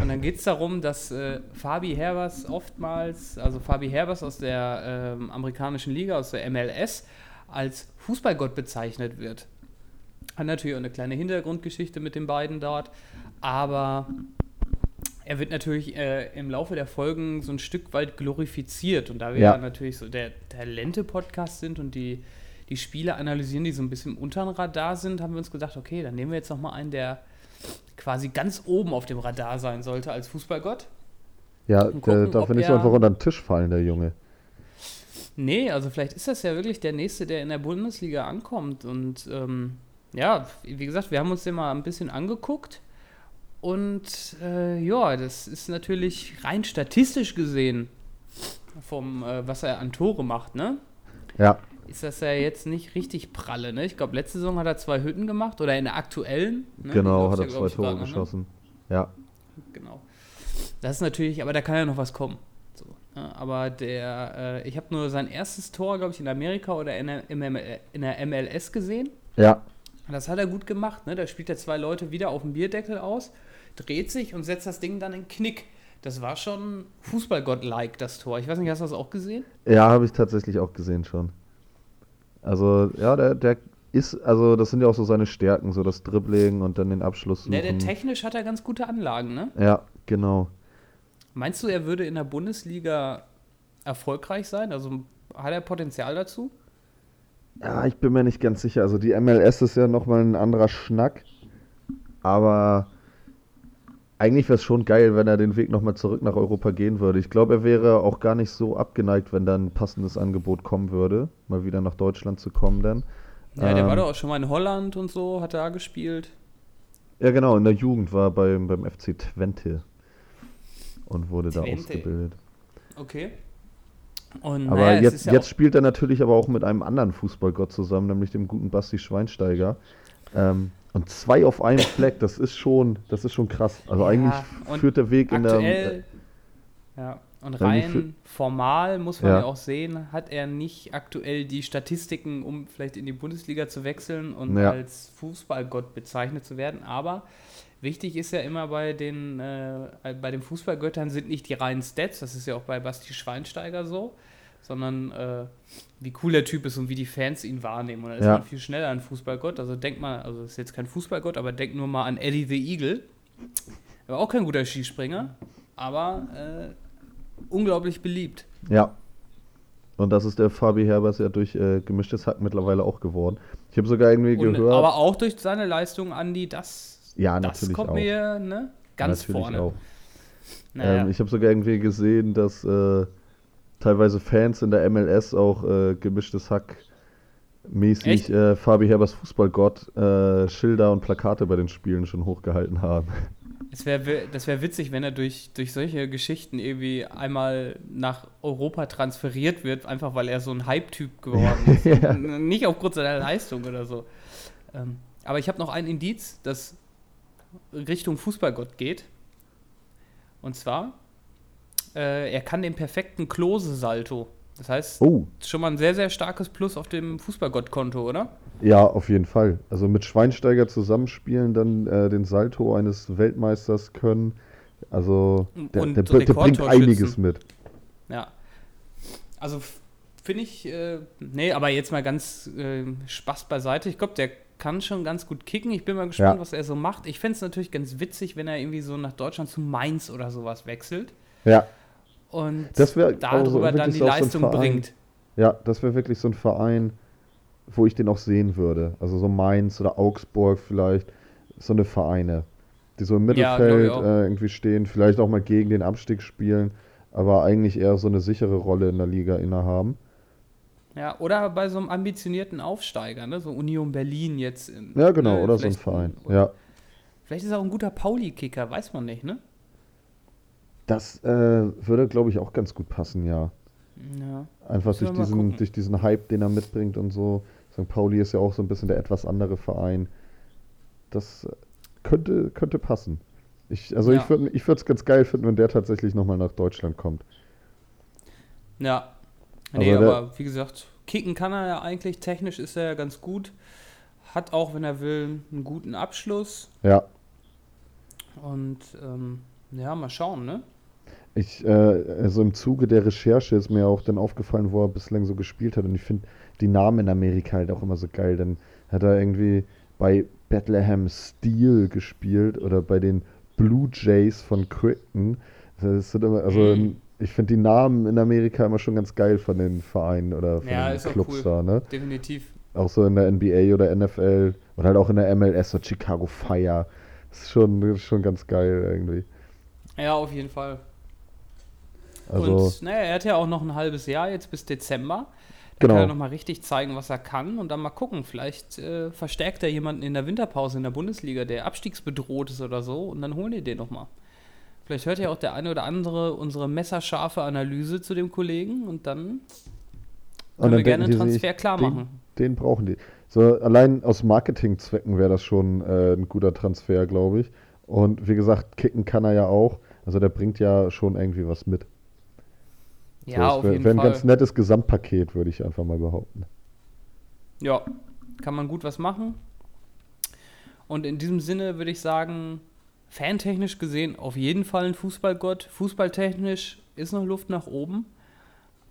Und dann geht es darum, dass äh, Fabi Herbers oftmals, also Fabi Herbers aus der ähm, amerikanischen Liga, aus der MLS, als Fußballgott bezeichnet wird. Hat natürlich auch eine kleine Hintergrundgeschichte mit den beiden dort, aber er wird natürlich äh, im Laufe der Folgen so ein Stück weit glorifiziert. Und da wir ja, ja natürlich so der Talente-Podcast sind und die, die Spiele analysieren, die so ein bisschen unter dem Radar sind, haben wir uns gedacht, okay, dann nehmen wir jetzt nochmal einen, der quasi ganz oben auf dem Radar sein sollte als Fußballgott. Ja, gucken, der darf nicht einfach unter den Tisch fallen, der Junge. Nee, also vielleicht ist das ja wirklich der Nächste, der in der Bundesliga ankommt. Und ähm, ja, wie gesagt, wir haben uns den mal ein bisschen angeguckt. Und äh, ja, das ist natürlich rein statistisch gesehen, vom, äh, was er an Tore macht, ne? Ja. Ist das ja jetzt nicht richtig pralle, ne? Ich glaube, letzte Saison hat er zwei Hütten gemacht oder in der aktuellen. Ne? Genau, hat er zwei Tore ne? geschossen. Ne? Ja. Genau. Das ist natürlich, aber da kann ja noch was kommen. Ja, aber der, äh, ich habe nur sein erstes Tor, glaube ich, in Amerika oder in der, in der MLS gesehen. Ja. Das hat er gut gemacht. Ne? Da spielt er zwei Leute wieder auf dem Bierdeckel aus, dreht sich und setzt das Ding dann in Knick. Das war schon Fußballgott-like, das Tor. Ich weiß nicht, hast du das auch gesehen? Ja, habe ich tatsächlich auch gesehen schon. Also, ja, der, der ist, also das sind ja auch so seine Stärken, so das Dribbling und dann den Abschluss. Suchen. Ja, der technisch hat er ganz gute Anlagen, ne? Ja, genau. Meinst du, er würde in der Bundesliga erfolgreich sein? Also hat er Potenzial dazu? Ja, ich bin mir nicht ganz sicher. Also die MLS ist ja nochmal ein anderer Schnack. Aber eigentlich wäre es schon geil, wenn er den Weg nochmal zurück nach Europa gehen würde. Ich glaube, er wäre auch gar nicht so abgeneigt, wenn dann ein passendes Angebot kommen würde, mal wieder nach Deutschland zu kommen dann. Ja, der ähm, war doch auch schon mal in Holland und so, hat er da gespielt. Ja, genau, in der Jugend war beim, beim FC Twente und wurde Twente. da ausgebildet. Okay. Und, aber naja, jetzt, ja jetzt spielt er natürlich aber auch mit einem anderen Fußballgott zusammen, nämlich dem guten Basti Schweinsteiger. Ähm, und zwei auf einem [laughs] Fleck, das ist schon, das ist schon krass. Also ja, eigentlich führt der Weg in der. Äh, ja, und rein formal muss man ja. ja. auch sehen, hat er nicht aktuell die Statistiken, um vielleicht in die Bundesliga zu wechseln und ja. als Fußballgott bezeichnet zu werden. Aber Wichtig ist ja immer bei den, äh, bei den Fußballgöttern sind nicht die reinen Stats, das ist ja auch bei Basti Schweinsteiger so, sondern äh, wie cool der Typ ist und wie die Fans ihn wahrnehmen. Und da ist ja. man viel schneller ein Fußballgott. Also denk mal, also ist jetzt kein Fußballgott, aber denk nur mal an Eddie the Eagle. Er war auch kein guter Skispringer, aber äh, unglaublich beliebt. Ja. Und das ist der Fabi Herbers ja durch äh, gemischtes Hack mittlerweile auch geworden. Ich habe sogar irgendwie und, gehört. Aber auch durch seine Leistung, Andi, das ja, das kommt auch. mir ne, ganz natürlich vorne. Auch. Naja. Ähm, ich habe sogar irgendwie gesehen, dass äh, teilweise Fans in der MLS auch äh, gemischtes Hack mäßig äh, Fabi Herbers Fußballgott äh, Schilder und Plakate bei den Spielen schon hochgehalten haben. Es wär, das wäre witzig, wenn er durch, durch solche Geschichten irgendwie einmal nach Europa transferiert wird, einfach weil er so ein Hype-Typ geworden [laughs] ist. ja. Nicht aufgrund seiner Leistung oder so. Ähm, aber ich habe noch ein Indiz, das Richtung Fußballgott geht. Und zwar, äh, er kann den perfekten Klose-Salto. Das heißt, Oh, schon mal ein sehr, sehr starkes Plus auf dem Fußballgott-Konto, oder? ja, auf jeden Fall. Also mit Schweinsteiger zusammenspielen, dann äh, den Salto eines Weltmeisters können. Also der, Und der, der bringt einiges mit. Ja. Also finde ich, äh, nee, aber jetzt mal ganz äh, Spaß beiseite. Ich glaube, der kann schon ganz gut kicken. Ich bin mal gespannt, Ja. was er so macht. Ich fände es natürlich ganz witzig, wenn er irgendwie so nach Deutschland zu Mainz oder sowas wechselt Ja, und so darüber dann wirklich die so so Leistung Verein. bringt. ja, das wäre wirklich so ein Verein, wo ich den auch sehen würde. Also so Mainz oder Augsburg vielleicht. So eine Vereine, die so im Ja, Mittelfeld auch. äh, irgendwie stehen, vielleicht auch mal gegen den Abstieg spielen, aber eigentlich eher so eine sichere Rolle in der Liga innehaben. Ja, oder bei so einem ambitionierten Aufsteiger, ne? so Union Berlin jetzt. In, Ja, genau, ne? oder so ein Verein. Ja, Vielleicht ist er auch ein guter Pauli-Kicker, weiß man nicht, ne? Das äh, würde, glaube ich, auch ganz gut passen, ja. Ja. Einfach durch diesen, durch diesen Hype, den er mitbringt und so. St. Pauli ist ja auch so ein bisschen der etwas andere Verein. Das äh, könnte, könnte passen. Ich, also Ja. ich würde ich es ganz geil finden, wenn der tatsächlich nochmal nach Deutschland kommt. Ja. Aber Nee, der- aber wie gesagt, kicken kann er ja eigentlich. Technisch ist er ja ganz gut. Hat auch, wenn er will, einen guten Abschluss. Ja, Und ähm, ja, mal schauen, ne? Ich, äh, also im Zuge der Recherche ist mir auch dann aufgefallen, wo er bislang so gespielt hat. Und ich finde die Namen in Amerika halt auch immer so geil. Dann hat er irgendwie bei Bethlehem Steel gespielt oder bei den Blue Jays von Crichton. Immer, also Mhm. ich finde die Namen in Amerika immer schon ganz geil von den Vereinen oder von Ja, den ist auch Clubs cool. da, ne? Definitiv. Auch so in der NBA oder NFL oder halt auch in der MLS, so Chicago Fire. Das ist schon, schon ganz geil irgendwie. Ja, auf jeden Fall. Also, und naja, er hat ja auch noch ein halbes Jahr jetzt bis Dezember. Da Genau. kann er nochmal richtig zeigen, was er kann und dann mal gucken. Vielleicht äh, verstärkt er jemanden in der Winterpause in der Bundesliga, der abstiegsbedroht ist oder so und dann holen die den nochmal. Vielleicht hört ja auch der eine oder andere unsere messerscharfe Analyse zu dem Kollegen und dann und können wir dann gerne einen die sich, Transfer klar den, machen. Den brauchen die. So, allein aus Marketingzwecken wäre das schon äh, ein guter Transfer, glaube ich. Und wie gesagt, kicken kann er ja auch. Also der bringt ja schon irgendwie was mit. Ja, so, auf wär, jeden wär ein Fall. ganz nettes Gesamtpaket, würde ich einfach mal behaupten. Ja, kann man gut was machen. Und in diesem Sinne würde ich sagen, fantechnisch gesehen auf jeden Fall ein Fußballgott. Fußballtechnisch ist noch Luft nach oben.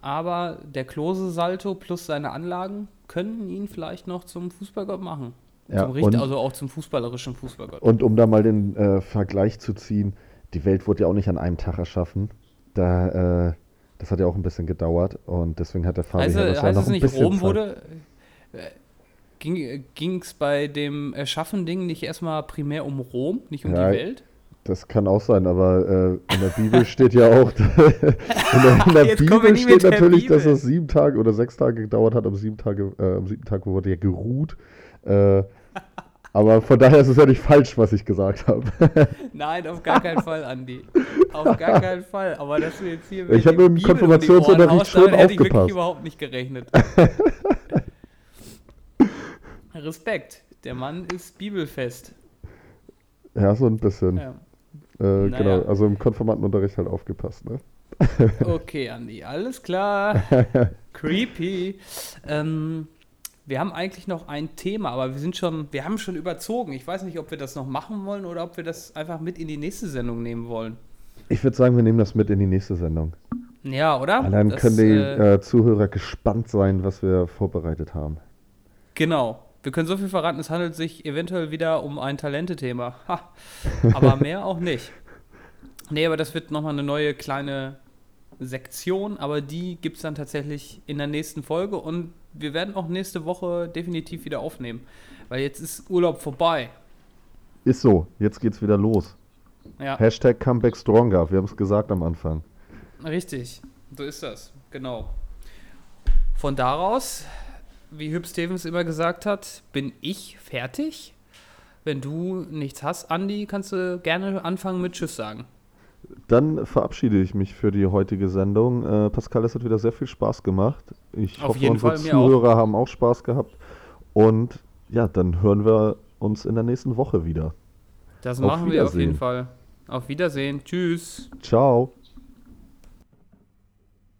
Aber der Klose-Salto plus seine Anlagen können ihn vielleicht noch zum Fußballgott machen. Ja, zum Richter, und- also auch zum fußballerischen Fußballgott. Und um da mal den äh, Vergleich zu ziehen, die Welt wurde ja auch nicht an einem Tag erschaffen. Da, äh, das hat ja auch ein bisschen gedauert und deswegen hat der Fabi heißt ja heißt noch es ein nicht, bisschen Rom wurde. Äh, Ging es bei dem Erschaffen-Ding nicht erstmal primär um Rom, nicht um Ja, die Welt? Das kann auch sein, aber äh, in der Bibel steht ja auch, [laughs] in der, in der Bibel steht natürlich, dass Bibel. es sieben Tage oder sechs Tage gedauert hat. Am sieben Tage, äh, am siebten Tag wurde ja geruht. Äh, aber von daher ist es ja nicht falsch, was ich gesagt habe. [laughs] Nein, auf gar keinen Fall, Andi. Auf gar keinen Fall. Aber dass du jetzt hier Ich mir hab die im Konfirmationsunterricht schon damit hätte ich wirklich aufgepasst. überhaupt nicht gerechnet. [laughs] Respekt. Der Mann ist bibelfest. ja, so ein bisschen. Ja. Äh, Naja. Genau, also im Konfirmandenunterricht halt aufgepasst, ne? Okay, Andi, alles klar. [laughs] Creepy. Ähm, wir haben eigentlich noch ein Thema, aber wir sind schon, wir haben schon überzogen. Ich weiß nicht, ob wir das noch machen wollen oder ob wir das einfach mit in die nächste Sendung nehmen wollen. Ich würde sagen, wir nehmen das mit in die nächste Sendung. Ja, oder? Und dann Das, können die äh, äh, Zuhörer gespannt sein, was wir vorbereitet haben. Genau. Wir können so viel verraten, es handelt sich eventuell wieder um ein Talente-Thema. Aber [laughs] mehr auch nicht. Nee, aber das wird nochmal eine neue kleine Sektion, aber die gibt es dann tatsächlich in der nächsten Folge und wir werden auch nächste Woche definitiv wieder aufnehmen, weil jetzt ist Urlaub vorbei. Ist so, jetzt geht's wieder los. Ja, Hashtag Comeback Stronger, wir haben es gesagt am Anfang. richtig. So ist das. Genau. Von daraus, wie Hüb Stevens immer gesagt hat, bin ich fertig. Wenn du nichts hast, Andi, kannst du gerne anfangen mit Tschüss sagen. Dann verabschiede ich mich für die heutige Sendung. Äh, Pascal, es hat wieder sehr viel Spaß gemacht. Ich Auf hoffe, unsere Fall, mir auch. Zuhörer haben auch Spaß gehabt. Und ja, dann hören wir uns in der nächsten Woche wieder. Das Auf machen wir auf jeden Fall. Auf Wiedersehen. Tschüss. Ciao.